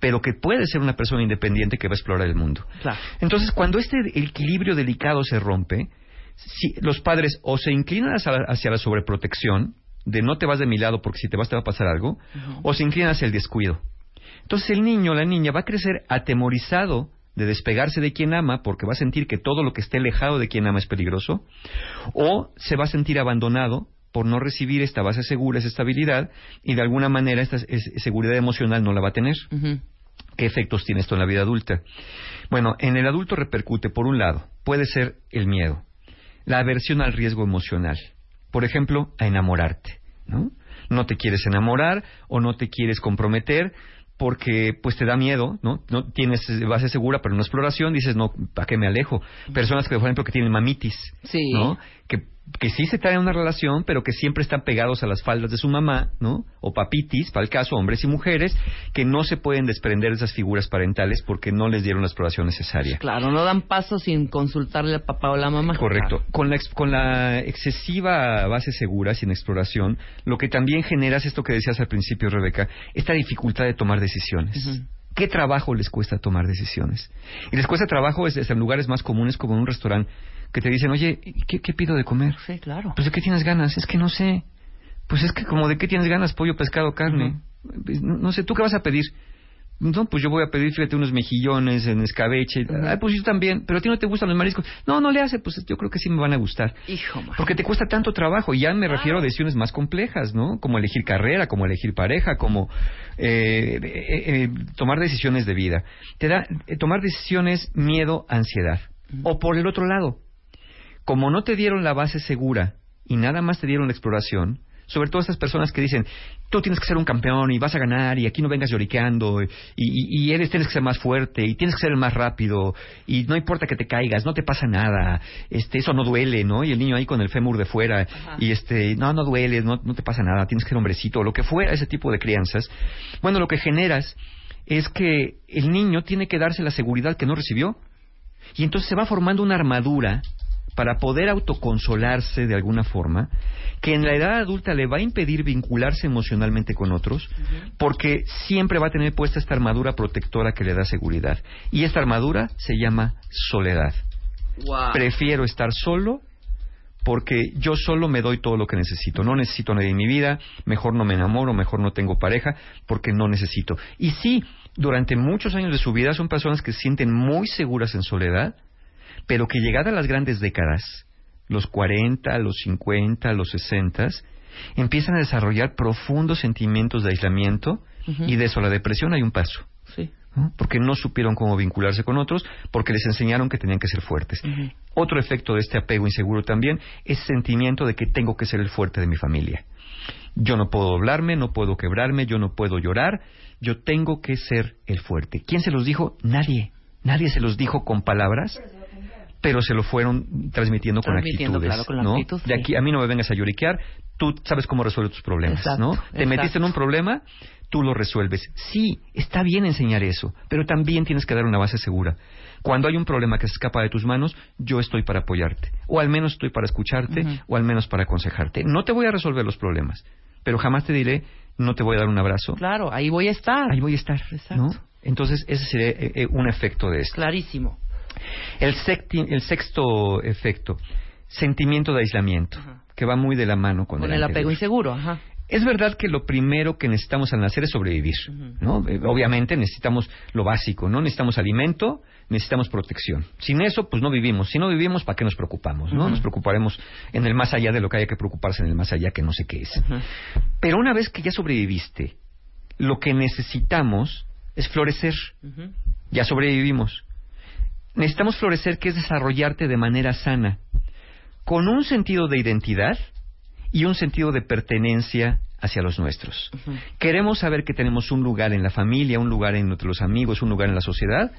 Speaker 8: pero que puede ser una persona independiente que va a explorar el mundo.
Speaker 4: Claro.
Speaker 8: Entonces, cuando este equilibrio delicado se rompe, si los padres o se inclinan hacia la, hacia la sobreprotección, de no te vas de mi lado porque si te vas te va a pasar algo, o se inclinan hacia el descuido. Entonces el niño o la niña va a crecer atemorizado de despegarse de quien ama porque va a sentir que todo lo que esté alejado de quien ama es peligroso, o se va a sentir abandonado por no recibir esta base segura, esa estabilidad, y de alguna manera esta es- seguridad emocional no la va a tener. ¿Qué efectos tiene esto en la vida adulta? Bueno, en el adulto repercute, por un lado, puede ser el miedo, la aversión al riesgo emocional. Por ejemplo, a enamorarte, ¿no? No te quieres enamorar o no te quieres comprometer porque pues te da miedo, ¿no? No tienes base segura, en una exploración dices, no, ¿para qué me alejo? Personas que, por ejemplo, que tienen mamitis,
Speaker 4: Sí.
Speaker 8: ¿no? Que, que sí se traen una relación, pero que siempre están pegados a las faldas de su mamá, ¿no? O papitis, para el caso, hombres y mujeres, que no se pueden desprender de esas figuras parentales porque no les dieron la exploración necesaria.
Speaker 4: Claro, no dan paso sin consultarle al papá o la mamá.
Speaker 8: Correcto. Con la, ex- con la excesiva base segura, sin exploración, lo que también genera es esto que decías al principio, Rebeca, esta dificultad de tomar decisiones.
Speaker 4: Ujú.
Speaker 8: ¿Qué trabajo les cuesta tomar decisiones? Y les cuesta trabajo es, es en lugares más comunes como en un restaurante que te dicen, oye, ¿qué, qué pido de comer?
Speaker 4: Sí, claro.
Speaker 8: Pues de qué tienes ganas, es que no sé. Pues es que como de qué tienes ganas, pollo, pescado, carne. no, no sé, ¿tú qué vas a pedir? No, pues yo voy a pedir, fíjate, unos mejillones en escabeche. Ay, pues yo también, pero a ti no te gustan los mariscos. No, no le hace, pues yo creo que sí me van a gustar.
Speaker 4: Hijo, man.
Speaker 8: Porque te cuesta tanto trabajo. Y ya me refiero a decisiones más complejas, ¿no? Como elegir carrera, como elegir pareja, como eh, eh, eh, tomar decisiones de vida. Te da eh, tomar decisiones miedo, ansiedad. O por el otro lado, como no te dieron la base segura y nada más te dieron la exploración, sobre todo estas personas que dicen, tú tienes que ser un campeón y vas a ganar y aquí no vengas lloriqueando y, y, y eres, tienes que ser más fuerte y tienes que ser el más rápido y no importa que te caigas, no te pasa nada, este, eso no duele, ¿no? Y el niño ahí con el fémur de fuera y este, no, no duele, no, no te pasa nada, tienes que ser hombrecito, lo que fuera ese tipo de crianzas. Bueno, lo que generas es que el niño tiene que darse la seguridad que no recibió y entonces se va formando una armadura para poder autoconsolarse de alguna forma, que en la edad adulta le va a impedir vincularse emocionalmente con otros, porque siempre va a tener puesta esta armadura protectora que le da seguridad. Y esta armadura se llama soledad.
Speaker 4: Wow.
Speaker 8: Prefiero estar solo porque yo solo me doy todo lo que necesito. No necesito a nadie en mi vida, mejor no me enamoro, mejor no tengo pareja, porque no necesito. Y sí, durante muchos años de su vida son personas que se sienten muy seguras en soledad, pero que llegadas las grandes décadas, los 40, los 50, los 60, empiezan a desarrollar profundos sentimientos de aislamiento y de eso a la depresión hay un paso.
Speaker 4: Sí.
Speaker 8: ¿no? porque no supieron cómo vincularse con otros, porque les enseñaron que tenían que ser fuertes. Otro efecto de este apego inseguro también es sentimiento de que tengo que ser el fuerte de mi familia. Yo no puedo doblarme, no puedo quebrarme, yo no puedo llorar, yo tengo que ser el fuerte. ¿Quién se los dijo? Nadie. Nadie se los dijo con palabras, pero se lo fueron transmitiendo,
Speaker 4: Transmitiendo,
Speaker 8: con actitudes.
Speaker 4: claro, con la
Speaker 8: ¿no?
Speaker 4: actitud,
Speaker 8: De aquí a mí no me vengas a lloriquear, tú sabes cómo resuelves tus problemas,
Speaker 4: Exacto,
Speaker 8: ¿no? Te
Speaker 4: exacto.
Speaker 8: metiste en un problema, tú lo resuelves. Sí, está bien enseñar eso, pero también tienes que dar una base segura. Cuando hay un problema que se escapa de tus manos, yo estoy para apoyarte, o al menos estoy para escucharte, o al menos para aconsejarte. No te voy a resolver los problemas, pero jamás te diré, no te voy a dar un abrazo.
Speaker 4: Claro, ahí voy a estar.
Speaker 8: Ahí voy a estar,
Speaker 4: Exacto.
Speaker 8: ¿no? Entonces, ese sería eh, eh, un efecto de esto.
Speaker 4: Clarísimo.
Speaker 8: El, el sexto efecto, sentimiento de aislamiento,
Speaker 4: Ajá.
Speaker 8: que va muy de la mano con,
Speaker 4: Con el apego
Speaker 8: anterior.
Speaker 4: inseguro, ajá.
Speaker 8: Es verdad que lo primero que necesitamos al nacer es sobrevivir. ¿no? Eh, Obviamente necesitamos lo básico, ¿no? Necesitamos alimento, necesitamos protección. Sin eso, pues no vivimos. Si no vivimos, ¿para qué nos preocupamos, no? Nos preocuparemos en el más allá de lo que haya que preocuparse en el más allá que no sé qué es. Pero una vez que ya sobreviviste, lo que necesitamos es florecer. Ya sobrevivimos. Necesitamos florecer, que es desarrollarte de manera sana, con un sentido de identidad y un sentido de pertenencia hacia los nuestros. Queremos saber que tenemos un lugar en la familia, un lugar entre los amigos, un lugar en la sociedad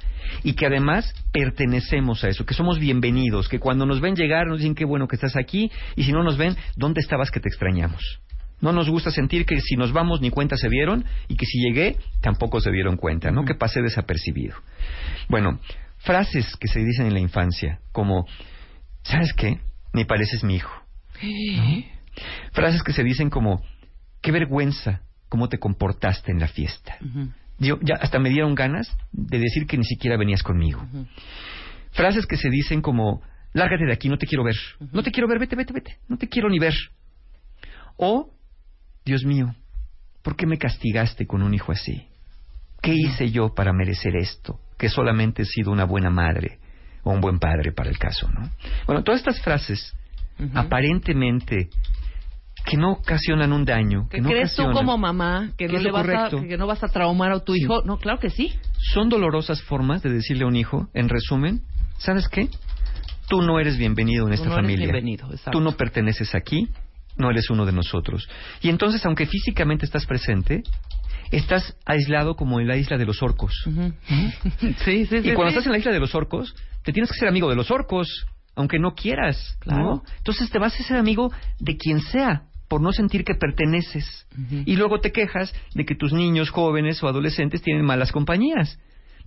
Speaker 8: y que además pertenecemos a eso, que somos bienvenidos, que cuando nos ven llegar nos dicen qué bueno que estás aquí y si no nos ven, ¿dónde estabas que te extrañamos? No nos gusta sentir que si nos vamos ni cuenta se vieron y que si llegué tampoco se dieron cuenta, ¿no? Que pasé desapercibido. Bueno, frases que se dicen en la infancia como, ¿sabes qué? Ni pareces mi hijo. Frases que se dicen como, qué vergüenza cómo te comportaste en la fiesta. Yo, ya hasta me dieron ganas de decir que ni siquiera venías conmigo. Frases que se dicen como, lárgate de aquí, no te quiero ver. No te quiero ver, vete, vete, vete. No te quiero ni ver. O, Dios mío, ¿por qué me castigaste con un hijo así? ¿Qué hice yo para merecer esto? Que solamente he sido una buena madre o un buen padre para el caso, ¿no? Bueno, todas estas frases, aparentemente, que no ocasionan un daño, que
Speaker 4: ¿Qué
Speaker 8: no
Speaker 4: crees tú como mamá que
Speaker 8: ¿Qué
Speaker 4: no le vas a, que no vas a traumar a tu
Speaker 8: Sí.
Speaker 4: hijo? No, claro que sí.
Speaker 8: son dolorosas formas de decirle a un hijo, en resumen, ¿sabes qué? Tú no eres bienvenido en esta
Speaker 4: no eres
Speaker 8: familia.
Speaker 4: bienvenido, exacto.
Speaker 8: Tú no perteneces aquí, no eres uno de nosotros. Y entonces, aunque físicamente estás presente, estás aislado como en la isla de los orcos.
Speaker 4: Ujú. sí, sí, sí.
Speaker 8: Y cuando estás en la isla de los orcos, te tienes que ser amigo de los orcos, aunque no quieras.
Speaker 4: Claro.
Speaker 8: ¿no? Entonces te vas a ser amigo de quien sea, por no sentir que perteneces. Y luego te quejas de que tus niños jóvenes o adolescentes tienen malas compañías.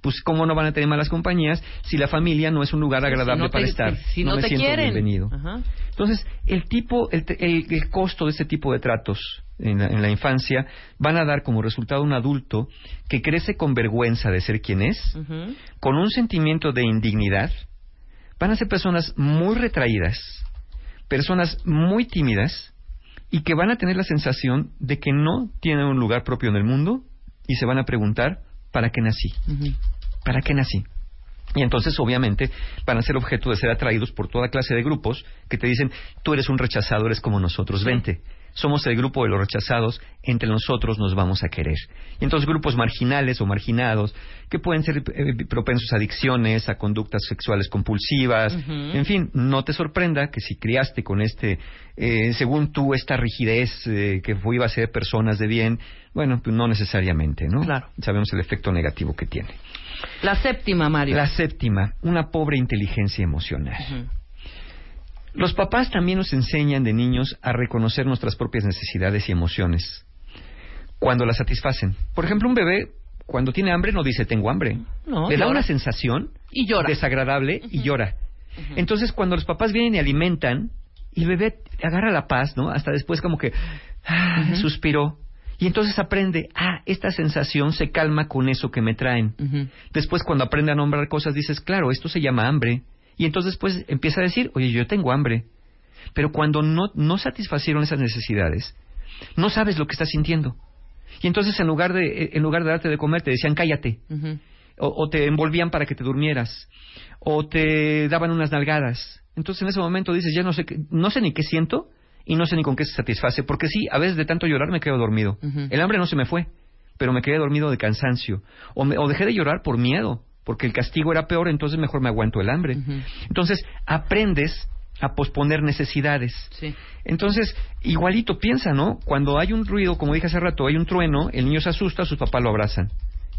Speaker 8: Pues cómo no van a tener malas compañías si la familia no es un lugar agradable
Speaker 4: Si no te-
Speaker 8: para estar.
Speaker 4: si no
Speaker 8: me
Speaker 4: te
Speaker 8: siento
Speaker 4: quieren.
Speaker 8: bienvenido.
Speaker 4: Ajá.
Speaker 8: Entonces, el tipo, el, el- el costo de este tipo de tratos en la, en la infancia van a dar como resultado un adulto que crece con vergüenza de ser quien es, con un sentimiento de indignidad, van a ser personas muy retraídas, personas muy tímidas y que van a tener la sensación de que no tienen un lugar propio en el mundo y se van a preguntar, ¿para qué nací? ¿Para qué nací? Y entonces, obviamente, van a ser objeto de ser atraídos por toda clase de grupos que te dicen, tú eres un rechazado, eres como nosotros, vente. Somos el grupo de los rechazados, entre nosotros nos vamos a querer. Y entonces grupos marginales o marginados, que pueden ser eh, propensos a adicciones, a conductas sexuales compulsivas, en fin, no te sorprenda que si criaste con este, eh, según tú, esta rigidez eh, que iba a ser personas de bien, bueno, pues no necesariamente, ¿no?
Speaker 4: Claro.
Speaker 8: Sabemos el efecto negativo que tiene.
Speaker 4: La séptima, Mario.
Speaker 8: La séptima, una pobre inteligencia emocional. Los papás también nos enseñan de niños a reconocer nuestras propias necesidades y emociones cuando las satisfacen. Por ejemplo, un bebé cuando tiene hambre no dice tengo hambre.
Speaker 4: No,
Speaker 8: Le da
Speaker 4: llora.
Speaker 8: una sensación
Speaker 4: Y llora.
Speaker 8: desagradable y llora. Entonces, cuando los papás vienen y alimentan, el bebé agarra la paz, ¿no? Hasta después como que ah, suspiró. Y entonces aprende, ah, esta sensación se calma con eso que me traen. Después, cuando aprende a nombrar cosas, dices, claro, esto se llama hambre. Y entonces después empieza a decir, oye, yo tengo hambre. Pero cuando no, no satisfacieron esas necesidades, no sabes lo que estás sintiendo. Y entonces en lugar de, en lugar de darte de comer, te decían, cállate. O, o te envolvían para que te durmieras. O te daban unas nalgadas. Entonces en ese momento dices, ya no sé, qué- no sé ni qué siento y no sé ni con qué se satisface. Porque sí, a veces de tanto llorar me quedo dormido. El hambre no se me fue, pero me quedé dormido de cansancio. O, me- o dejé de llorar por miedo, porque el castigo era peor, entonces mejor me aguanto el hambre. Entonces aprendes a posponer necesidades.
Speaker 4: Sí.
Speaker 8: Entonces, igualito piensa, ¿no? Cuando hay un ruido, como dije hace rato, hay un trueno, el niño se asusta, sus papás lo abrazan.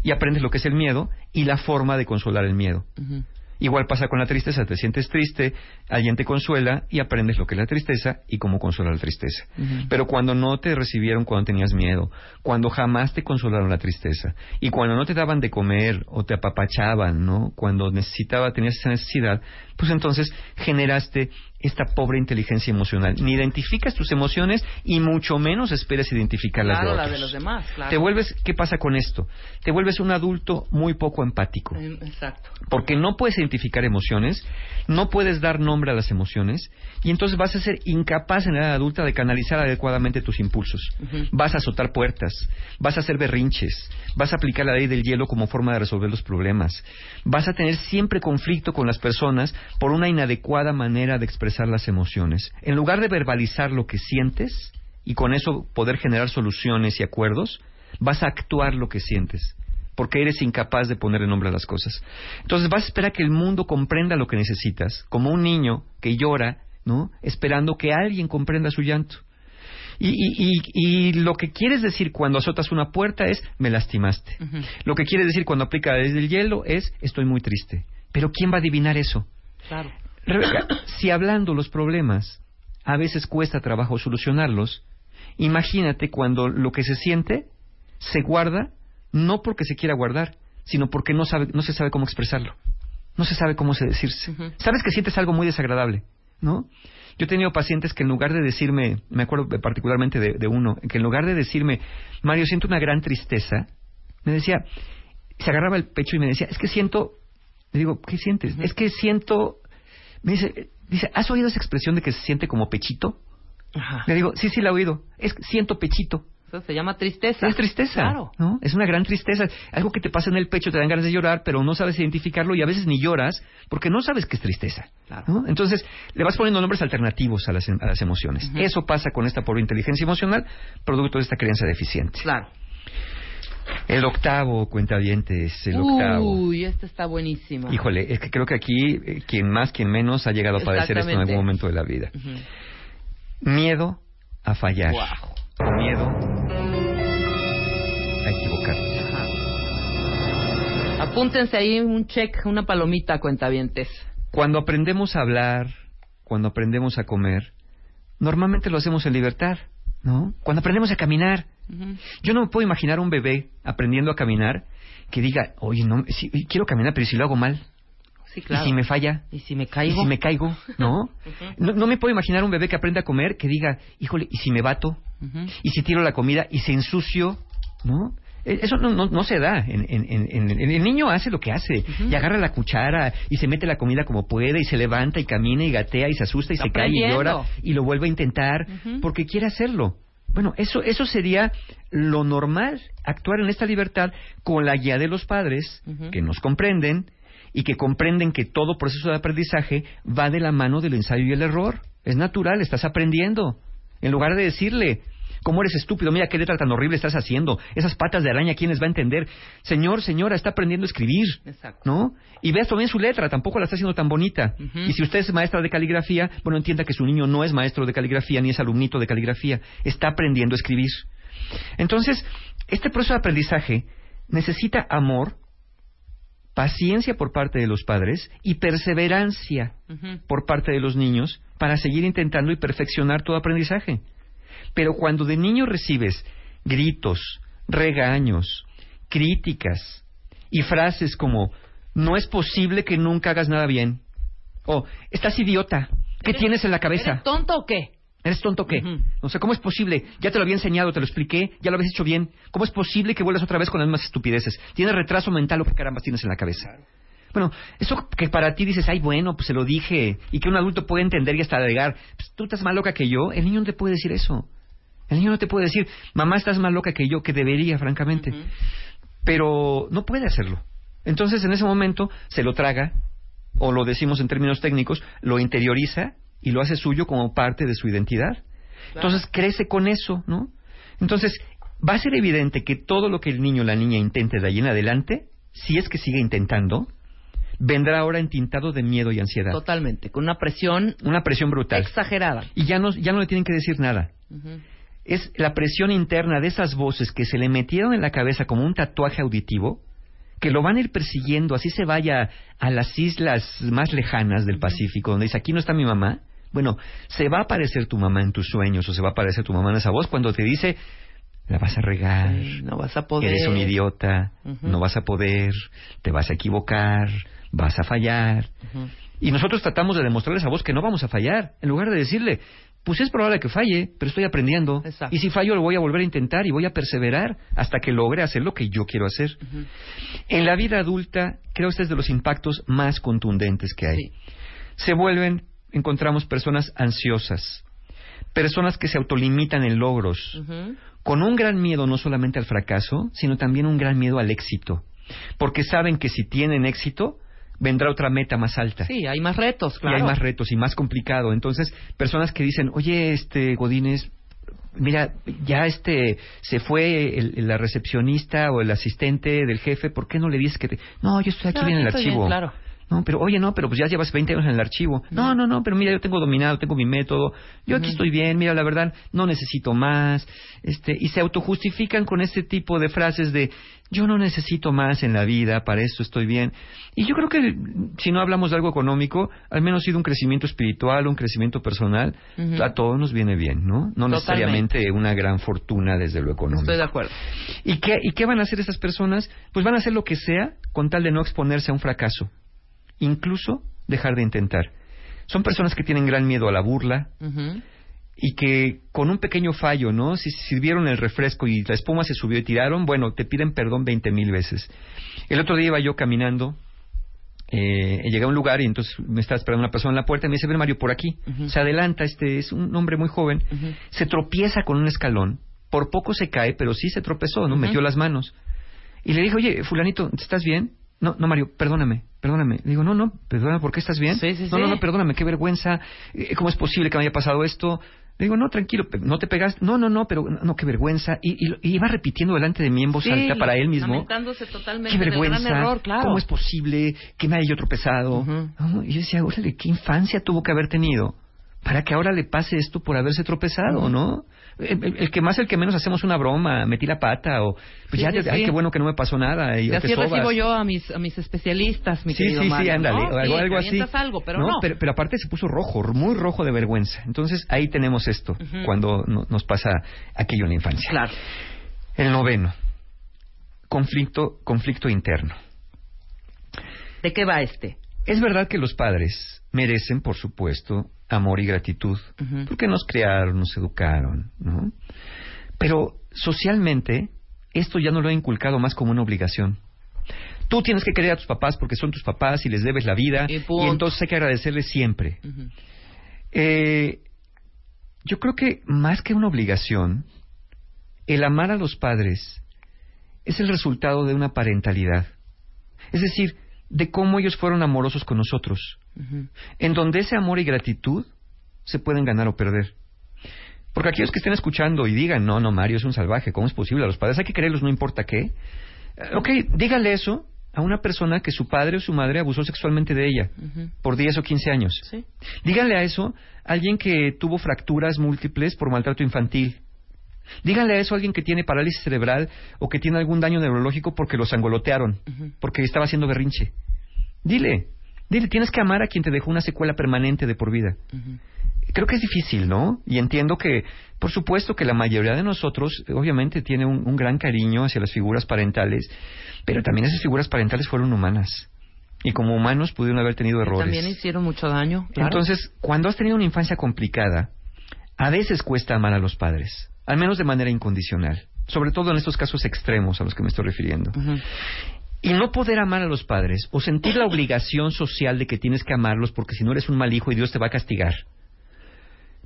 Speaker 8: Y aprendes lo que es el miedo y la forma de consolar el miedo.
Speaker 4: Ujú.
Speaker 8: Igual pasa con la tristeza, te sientes triste, alguien te consuela y aprendes lo que es la tristeza y cómo consolar la tristeza. Pero cuando no te recibieron cuando tenías miedo, cuando jamás te consolaron la tristeza y cuando no te daban de comer o te apapachaban, ¿no? Cuando necesitaba, tenías esa necesidad, pues entonces generaste esta pobre inteligencia emocional. Ni identificas tus emociones y mucho menos esperes identificar las
Speaker 4: Claro,
Speaker 8: de
Speaker 4: la
Speaker 8: otros.
Speaker 4: de los demás, claro.
Speaker 8: Te vuelves, ¿qué pasa con esto? Te vuelves un adulto muy poco empático
Speaker 4: Eh, Exacto.
Speaker 8: porque no puedes identificar emociones, no puedes dar nombre a las emociones, y entonces vas a ser incapaz en la edad adulta de canalizar adecuadamente tus impulsos. Vas a azotar puertas, vas a hacer berrinches, vas a aplicar la ley del hielo como forma de resolver los problemas, vas a tener siempre conflicto con las personas por una inadecuada manera de expresar las emociones. En lugar de verbalizar lo que sientes y con eso poder generar soluciones y acuerdos, vas a actuar lo que sientes porque eres incapaz de ponerle nombre a las cosas. Entonces vas a esperar que el mundo comprenda lo que necesitas, como un niño que llora, ¿no? Esperando que alguien comprenda su llanto. Y, y- y- y lo que quieres decir cuando azotas una puerta es me lastimaste.
Speaker 4: Ujú.
Speaker 8: Lo que quieres decir cuando aplica desde el hielo es estoy muy triste. Pero ¿quién va a adivinar eso?
Speaker 4: Claro.
Speaker 8: Rebeca, si hablando los problemas a veces cuesta trabajo solucionarlos, imagínate cuando lo que se siente se guarda no porque se quiera guardar, sino porque no, sabe, no se sabe cómo expresarlo. No se sabe cómo se decirse. Sabes que sientes algo muy desagradable, ¿no? Yo he tenido pacientes que en lugar de decirme, me acuerdo particularmente de, de uno, que en lugar de decirme, Mario, siento una gran tristeza, me decía, se agarraba el pecho y me decía, es que siento, le digo, ¿qué sientes? Es que siento, me dice, dice, ¿has oído esa expresión de que se siente como pechito?
Speaker 4: Ajá.
Speaker 8: Le digo, sí, sí la he oído, es siento pechito.
Speaker 4: Eso se llama tristeza.
Speaker 8: Es tristeza,
Speaker 4: Claro.
Speaker 8: ¿no? Es una gran tristeza. Algo que te pasa en el pecho, te dan ganas de llorar, pero no sabes identificarlo y a veces ni lloras porque no sabes que es tristeza.
Speaker 4: Claro.
Speaker 8: ¿no? Entonces, le vas poniendo nombres alternativos a las, a las emociones. Eso pasa con esta pobre inteligencia emocional, producto de esta creencia deficiente.
Speaker 4: Claro.
Speaker 8: El octavo, cuentavientes, el octavo.
Speaker 4: Uy, esta está buenísima.
Speaker 8: Híjole, es que creo que aquí, eh, quien más, quien menos, ha llegado a padecer esto en algún momento de la vida. Miedo a fallar. O miedo a equivocarse.
Speaker 4: Apúntense ahí un check, una palomita, cuentavientes.
Speaker 8: Cuando aprendemos a hablar, cuando aprendemos a comer, normalmente lo hacemos en libertad, ¿no? Cuando aprendemos a caminar. Yo no me puedo imaginar un bebé aprendiendo a caminar que diga, oye, no, sí, quiero caminar, pero ¿y si lo hago mal?
Speaker 4: Sí, claro.
Speaker 8: ¿Y si me falla?
Speaker 4: ¿Y si me
Speaker 8: ¿Y
Speaker 4: caigo?
Speaker 8: si me caigo? ¿No? ¿No? no me puedo imaginar un bebé que aprenda a comer que diga, híjole, ¿y si me bato? ¿Y si tiro la comida y se ensucio? ¿No? E- Eso no, no, no se da. En, en- el niño hace lo que hace. Y agarra la cuchara y se mete la comida como puede y se levanta y camina y gatea y se asusta y
Speaker 4: Está
Speaker 8: se cae y llora y lo vuelve a intentar porque quiere hacerlo. Bueno, eso, eso sería lo normal, actuar en esta libertad con la guía de los padres que nos comprenden y que comprenden que todo proceso de aprendizaje va de la mano del ensayo y el error. Es natural, estás aprendiendo. En lugar de decirle, ¿cómo eres estúpido? Mira qué letra tan horrible estás haciendo. Esas patas de araña, ¿quién les va a entender? Señor, señora, está aprendiendo a escribir.
Speaker 4: Exacto.
Speaker 8: ¿No? Y veas también su letra, tampoco la está haciendo tan bonita. Y si usted es maestra de caligrafía, bueno, entienda que su niño no es maestro de caligrafía ni es alumnito de caligrafía, está aprendiendo a escribir. Entonces, este proceso de aprendizaje necesita amor, paciencia por parte de los padres y perseverancia por parte de los niños para seguir intentando y perfeccionar todo aprendizaje. Pero cuando de niño recibes gritos, regaños, críticas y frases como no es posible que nunca hagas nada bien o estás idiota, ¿qué
Speaker 4: ¿Eres-
Speaker 8: tienes en la cabeza?
Speaker 4: ¿Eres tonto o qué?
Speaker 8: ¿Eres tonto o qué?
Speaker 4: Ujú.
Speaker 8: O sea, ¿cómo es posible? Ya te lo había enseñado, te lo expliqué, ya lo habías hecho bien. ¿Cómo es posible que vuelvas otra vez con las mismas estupideces? ¿Tienes retraso mental o qué carambas tienes en la cabeza? Bueno, eso que para ti dices, ay, bueno, pues se lo dije, y que un adulto puede entender y hasta agregar, pues, tú estás más loca que yo, el niño no te puede decir eso. El niño no te puede decir, mamá, estás más loca que yo, que debería, francamente. Pero no puede hacerlo. Entonces, en ese momento, se lo traga, o lo decimos en términos técnicos, lo interioriza y lo hace suyo como parte de su identidad. Entonces crece con eso, ¿no? Entonces va a ser evidente que todo lo que el niño o la niña intente de ahí en adelante, si es que sigue intentando, vendrá ahora entintado de miedo y ansiedad.
Speaker 4: Totalmente, con una presión
Speaker 8: Una presión brutal.
Speaker 4: exagerada.
Speaker 8: Y ya no, ya no le tienen que decir nada.
Speaker 4: Ujú.
Speaker 8: Es la presión interna de esas voces que se le metieron en la cabeza como un tatuaje auditivo, que lo van a ir persiguiendo, así se vaya a las islas más lejanas del Pacífico, donde dice, aquí no está mi mamá. Bueno, se va a aparecer tu mamá en tus sueños o se va a aparecer tu mamá en esa voz cuando te dice, la vas a regar,
Speaker 4: Sí, no vas a poder.
Speaker 8: eres un idiota, no vas a poder, te vas a equivocar, vas a fallar. Y nosotros tratamos de demostrarle a esa voz que no vamos a fallar, en lugar de decirle, pues es probable que falle, pero estoy aprendiendo.
Speaker 4: Exacto.
Speaker 8: Y si fallo, lo voy a volver a intentar y voy a perseverar hasta que logre hacer lo que yo quiero hacer. En la vida adulta, creo que este es de los impactos más contundentes que hay.
Speaker 4: Sí.
Speaker 8: Se vuelven, encontramos personas ansiosas, personas que se autolimitan en logros, con un gran miedo no solamente al fracaso, sino también un gran miedo al éxito, porque saben que si tienen éxito, vendrá otra meta más alta.
Speaker 4: Sí, hay más retos, claro.
Speaker 8: Y hay más retos y más complicado. Entonces, personas que dicen, oye, este Godínez, mira, ya este se fue el- la recepcionista o el asistente del jefe, ¿por qué no le dices que te... No, yo estoy aquí
Speaker 4: No,
Speaker 8: en el
Speaker 4: estoy bien,
Speaker 8: archivo.
Speaker 4: claro.
Speaker 8: No, pero oye, no, pero pues ya llevas 20 años en el archivo. No, no, no, pero mira, yo tengo dominado, tengo mi método. Yo aquí estoy bien, mira, la verdad, no necesito más. Este, y se autojustifican con este tipo de frases de yo no necesito más en la vida, para eso estoy bien. Y yo creo que si no hablamos de algo económico, al menos sido un crecimiento espiritual, un crecimiento personal, a todos nos viene bien, ¿no? No
Speaker 4: Totalmente.
Speaker 8: necesariamente una gran fortuna desde lo económico.
Speaker 4: Estoy de acuerdo.
Speaker 8: ¿Y qué, ¿Y qué van a hacer esas personas? Pues van a hacer lo que sea con tal de no exponerse a un fracaso. Incluso dejar de intentar. Son personas que tienen gran miedo a la burla y que con un pequeño fallo, ¿no? Si sirvieron el refresco y la espuma se subió y tiraron, bueno, te piden perdón veinte mil veces. El otro día iba yo caminando, eh, llegué a un lugar y entonces me estaba esperando una persona en la puerta y me dice, ven Mario, por aquí. Se adelanta, este es un hombre muy joven, se tropieza con un escalón, por poco se cae, pero sí se tropezó, ¿no? Metió las manos. Y le dije, oye, fulanito, ¿estás bien? No, no, Mario, perdóname, perdóname. Le digo, no, no, perdóname, ¿por qué estás bien?
Speaker 4: Sí, sí,
Speaker 8: no,
Speaker 4: sí.
Speaker 8: no, no, perdóname, qué vergüenza. Eh, ¿Cómo es posible que me haya pasado esto? Le digo, no, tranquilo, no te pegaste. No, no, no, pero no, qué vergüenza. Y, y, y iba repitiendo delante de mí en voz
Speaker 4: Sí,
Speaker 8: alta para él mismo.
Speaker 4: lamentándose totalmente
Speaker 8: Qué
Speaker 4: del
Speaker 8: vergüenza.
Speaker 4: gran error, claro.
Speaker 8: ¿Cómo es posible que me haya yo tropezado? ¿No? Y yo decía, órale, qué infancia tuvo que haber tenido para que ahora le pase esto por haberse tropezado, ¿no? El, el- el que más, el que menos hacemos una broma, metí la pata o pues
Speaker 4: Sí,
Speaker 8: ya,
Speaker 4: sí,
Speaker 8: ay,
Speaker 4: sí.
Speaker 8: qué bueno que no me pasó nada. Y,
Speaker 4: así recibo yo a mis, a mis especialistas, mi
Speaker 8: Sí,
Speaker 4: querido
Speaker 8: sí, sí,
Speaker 4: Mario,
Speaker 8: ándale,
Speaker 4: ¿no?
Speaker 8: algo,
Speaker 4: Sí,
Speaker 8: algo así.
Speaker 4: algo, pero no.
Speaker 8: Pero, pero aparte se puso rojo, muy rojo de vergüenza. Entonces ahí tenemos esto, cuando no- nos pasa aquello en la infancia.
Speaker 4: Claro.
Speaker 8: El noveno, conflicto, conflicto interno.
Speaker 4: ¿De qué va este?
Speaker 8: Es verdad que los padres merecen, por supuesto, amor y gratitud, porque nos criaron, nos educaron, ¿no? Pero socialmente esto ya no lo ha inculcado más como una obligación. Tú tienes que querer a tus papás porque son tus papás y les debes la vida
Speaker 4: Y
Speaker 8: entonces hay que agradecerles siempre. Eh, yo creo que más que una obligación, el amar a los padres es el resultado de una parentalidad. Es decir, de cómo ellos fueron amorosos con nosotros. En donde ese amor y gratitud se pueden ganar o perder. Porque aquellos que estén escuchando y digan, no, no, Mario es un salvaje, ¿cómo es posible? A los padres hay que quererlos no importa qué. Eh, Ok, dígale eso a una persona que su padre o su madre abusó sexualmente de ella por 10 o 15 años.
Speaker 4: Sí.
Speaker 8: Díganle a eso a alguien que tuvo fracturas múltiples por maltrato infantil. Díganle a eso a alguien que tiene parálisis cerebral o que tiene algún daño neurológico porque los angolotearon,
Speaker 4: Ujú.
Speaker 8: porque estaba haciendo berrinche. Dile, dile, tienes que amar a quien te dejó una secuela permanente de por vida. Creo que es difícil, ¿no? Y entiendo que, por supuesto, que la mayoría de nosotros, obviamente, tiene un, un gran cariño hacia las figuras parentales, pero también esas figuras parentales fueron humanas. Y como humanos pudieron haber tenido errores.
Speaker 4: También hicieron mucho daño. claro.
Speaker 8: Entonces, cuando has tenido una infancia complicada, a veces cuesta amar a los padres, al menos de manera incondicional, sobre todo en estos casos extremos a los que me estoy refiriendo. Y no poder amar a los padres o sentir la obligación social de que tienes que amarlos porque si no eres un mal hijo y Dios te va a castigar.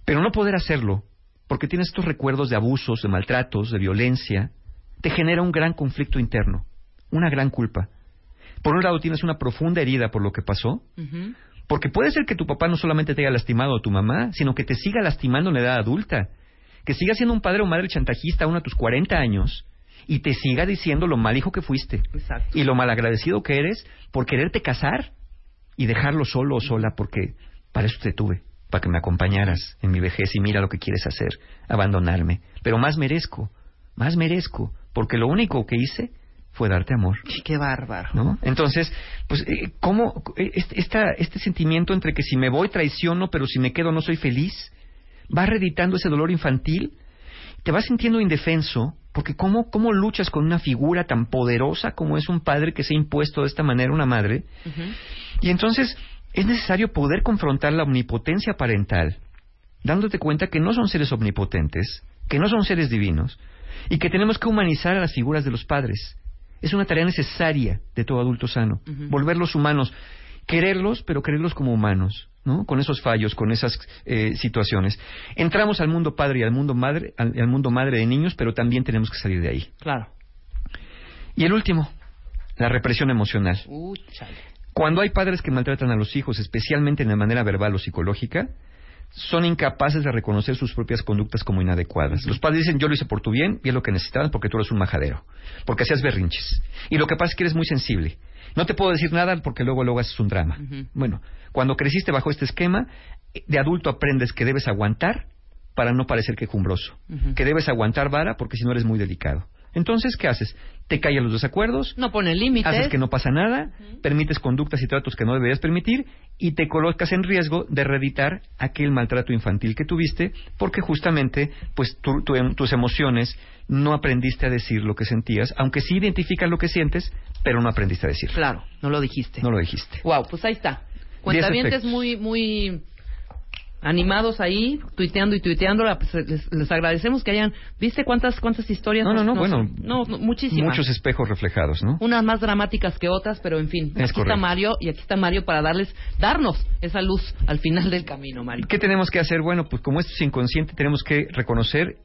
Speaker 8: Pero no poder hacerlo porque tienes estos recuerdos de abusos, de maltratos, de violencia, te genera un gran conflicto interno, una gran culpa. Por un lado tienes una profunda herida por lo que pasó, porque puede ser que tu papá no solamente te haya lastimado a tu mamá, sino que te siga lastimando en la edad adulta. Que siga siendo un padre o madre chantajista aún a tus 40 años y te siga diciendo lo mal hijo que fuiste
Speaker 4: Exacto.
Speaker 8: y lo malagradecido que eres por quererte casar y dejarlo solo o sola porque para eso te tuve, para que me acompañaras en mi vejez y mira lo que quieres hacer, abandonarme. Pero más merezco, más merezco, porque lo único que hice fue darte amor.
Speaker 4: Qué bárbaro.
Speaker 8: ¿No? Entonces, pues, eh, ¿cómo este, esta- este sentimiento entre que si me voy traiciono, pero si me quedo no soy feliz, va reeditando ese dolor infantil, te vas sintiendo indefenso, porque ¿cómo, cómo luchas con una figura tan poderosa como es un padre que se ha impuesto de esta manera una madre? Y entonces es necesario poder confrontar la omnipotencia parental, dándote cuenta que no son seres omnipotentes, que no son seres divinos, y que tenemos que humanizar a las figuras de los padres. Es una tarea necesaria de todo adulto sano, volverlos humanos, quererlos, pero quererlos como humanos, ¿no? Con esos fallos, con esas eh, situaciones. Entramos al mundo padre y al mundo madre, al, al mundo madre de niños, pero también tenemos que salir de ahí.
Speaker 4: Claro.
Speaker 8: Y el último, la represión emocional.
Speaker 4: Uh.
Speaker 8: Cuando hay padres que maltratan a los hijos, especialmente de manera verbal o psicológica, son incapaces de reconocer sus propias conductas como inadecuadas. Los padres dicen, yo lo hice por tu bien y es lo que necesitabas porque tú eres un majadero, porque hacías berrinches. Y lo que pasa es que eres muy sensible. No te puedo decir nada porque luego luego haces un drama. Bueno, cuando creciste bajo este esquema, de adulto aprendes que debes aguantar para no parecer quejumbroso, que debes aguantar vara porque si no eres muy delicado. Entonces, ¿qué haces? Te callas los desacuerdos,
Speaker 4: No pone límites.
Speaker 8: haces que no pasa nada, permites conductas y tratos que no deberías permitir y te colocas en riesgo de reeditar aquel maltrato infantil que tuviste porque justamente pues tu- tu- tus emociones no aprendiste a decir lo que sentías, aunque sí identificas lo que sientes, pero no aprendiste a decir.
Speaker 4: Claro, no lo dijiste.
Speaker 8: No lo dijiste.
Speaker 4: Wow, pues ahí está. Cuentavientes muy, muy animados ahí, tuiteando y tuiteando. Pues, les, les agradecemos que hayan. ¿Viste cuántas cuántas historias?
Speaker 8: No, no, no,
Speaker 4: nos-
Speaker 8: bueno,
Speaker 4: No, no, muchísimas.
Speaker 8: Muchos espejos reflejados, ¿no?
Speaker 4: Unas más dramáticas que otras, pero en fin.
Speaker 8: Es
Speaker 4: aquí está
Speaker 8: correcto.
Speaker 4: Mario y aquí está Mario para darles, darnos esa luz al final del camino, Mario.
Speaker 8: ¿Qué tenemos que hacer? Bueno, pues como esto es inconsciente, tenemos que reconocer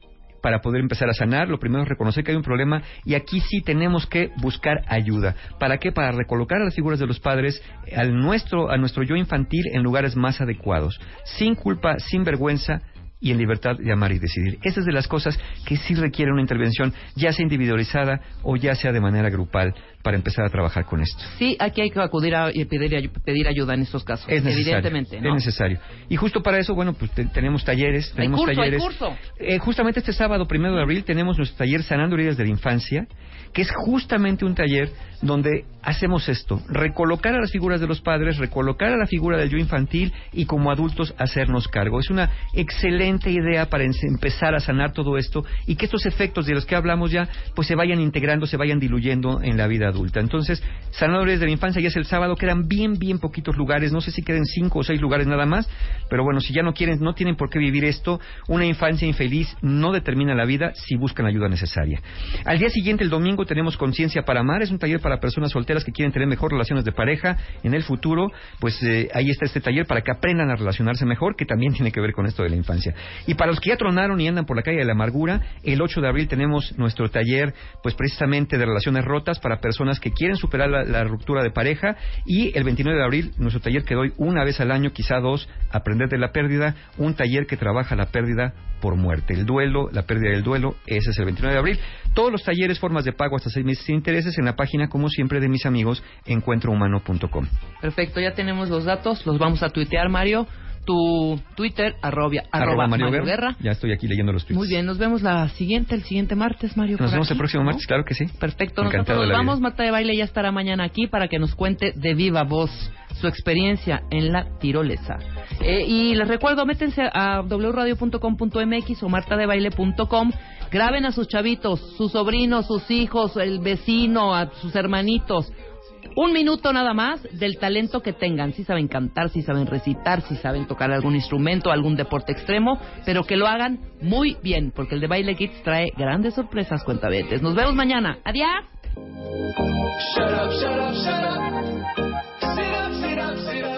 Speaker 8: para poder empezar a sanar. Lo primero es reconocer que hay un problema y aquí sí tenemos que buscar ayuda. ¿Para qué? Para recolocar a las figuras de los padres al nuestro, a nuestro yo infantil en lugares más adecuados, sin culpa, sin vergüenza y en libertad de amar y decidir. Esas de las cosas que sí requieren una intervención, ya sea individualizada o ya sea de manera grupal, para empezar a trabajar con esto.
Speaker 4: Sí, aquí hay que acudir a y pedir, pedir ayuda en estos casos.
Speaker 8: Es necesario.
Speaker 4: Evidentemente, ¿no?
Speaker 8: Es necesario. Y justo para eso, bueno, pues te- tenemos talleres,
Speaker 4: Hay
Speaker 8: tenemos
Speaker 4: hay
Speaker 8: talleres.
Speaker 4: curso.
Speaker 8: Eh, justamente este sábado, primero de abril, tenemos nuestro taller Sanando Heridas de la Infancia, que es justamente un taller donde hacemos esto, recolocar a las figuras de los padres, recolocar a la figura del yo infantil y como adultos hacernos cargo. Es una excelente idea para empezar a sanar todo esto y que estos efectos de los que hablamos ya pues se vayan integrando, se vayan diluyendo en la vida adulta. Entonces, Sanadores de la Infancia ya es el sábado, quedan bien, bien poquitos lugares, no sé si queden cinco o seis lugares nada más, pero bueno, si ya no quieren, no tienen por qué vivir esto, una infancia infeliz no determina la vida si buscan la ayuda necesaria. Al día siguiente, el domingo, tenemos Conciencia para Amar, es un taller para personas solteras que quieren tener mejor relaciones de pareja en el futuro, pues eh, ahí está este taller para que aprendan a relacionarse mejor, que también tiene que ver con esto de la infancia. Y para los que ya tronaron y andan por la calle de la amargura, el 8 de abril tenemos nuestro taller, pues precisamente de relaciones rotas para personas que quieren superar la ruptura de pareja y el 29 de abril nuestro taller que doy una vez al año, quizá dos, aprender de la pérdida, un taller que trabaja la pérdida por muerte, el duelo, la pérdida del duelo, ese es el 29 de abril. Todos los talleres, formas de pago hasta seis meses sin intereses en la página, como siempre, de mis amigos, encuentrohumano.com.
Speaker 4: Perfecto, ya tenemos los datos, los vamos a tuitear, Mario. Tu Twitter, arroba, arroba
Speaker 8: Mario,
Speaker 4: Mario
Speaker 8: Guerra.
Speaker 4: Guerra.
Speaker 8: Ya estoy aquí leyendo los tweets.
Speaker 4: Muy bien, nos vemos la siguiente, el siguiente martes, Mario.
Speaker 8: Nos vemos el próximo
Speaker 4: ¿no?
Speaker 8: martes, claro que sí.
Speaker 4: Perfecto,
Speaker 8: Encantado
Speaker 4: nosotros nos vamos. Marta de Baile ya estará mañana aquí para que nos cuente de viva voz su experiencia en la tirolesa. Eh, y les recuerdo, métense a wradio.com.mx o martadebaile.com. Graben a sus chavitos, sus sobrinos, sus hijos, el vecino, a sus hermanitos. Un minuto nada más del talento que tengan. Si saben cantar, si saben recitar, si saben tocar algún instrumento, algún deporte extremo, pero que lo hagan muy bien, porque el de Baile Kids trae grandes sorpresas, cuentavientes. Nos vemos mañana. Adiós.
Speaker 9: Shut up, shut up, shut up. Up, up, up.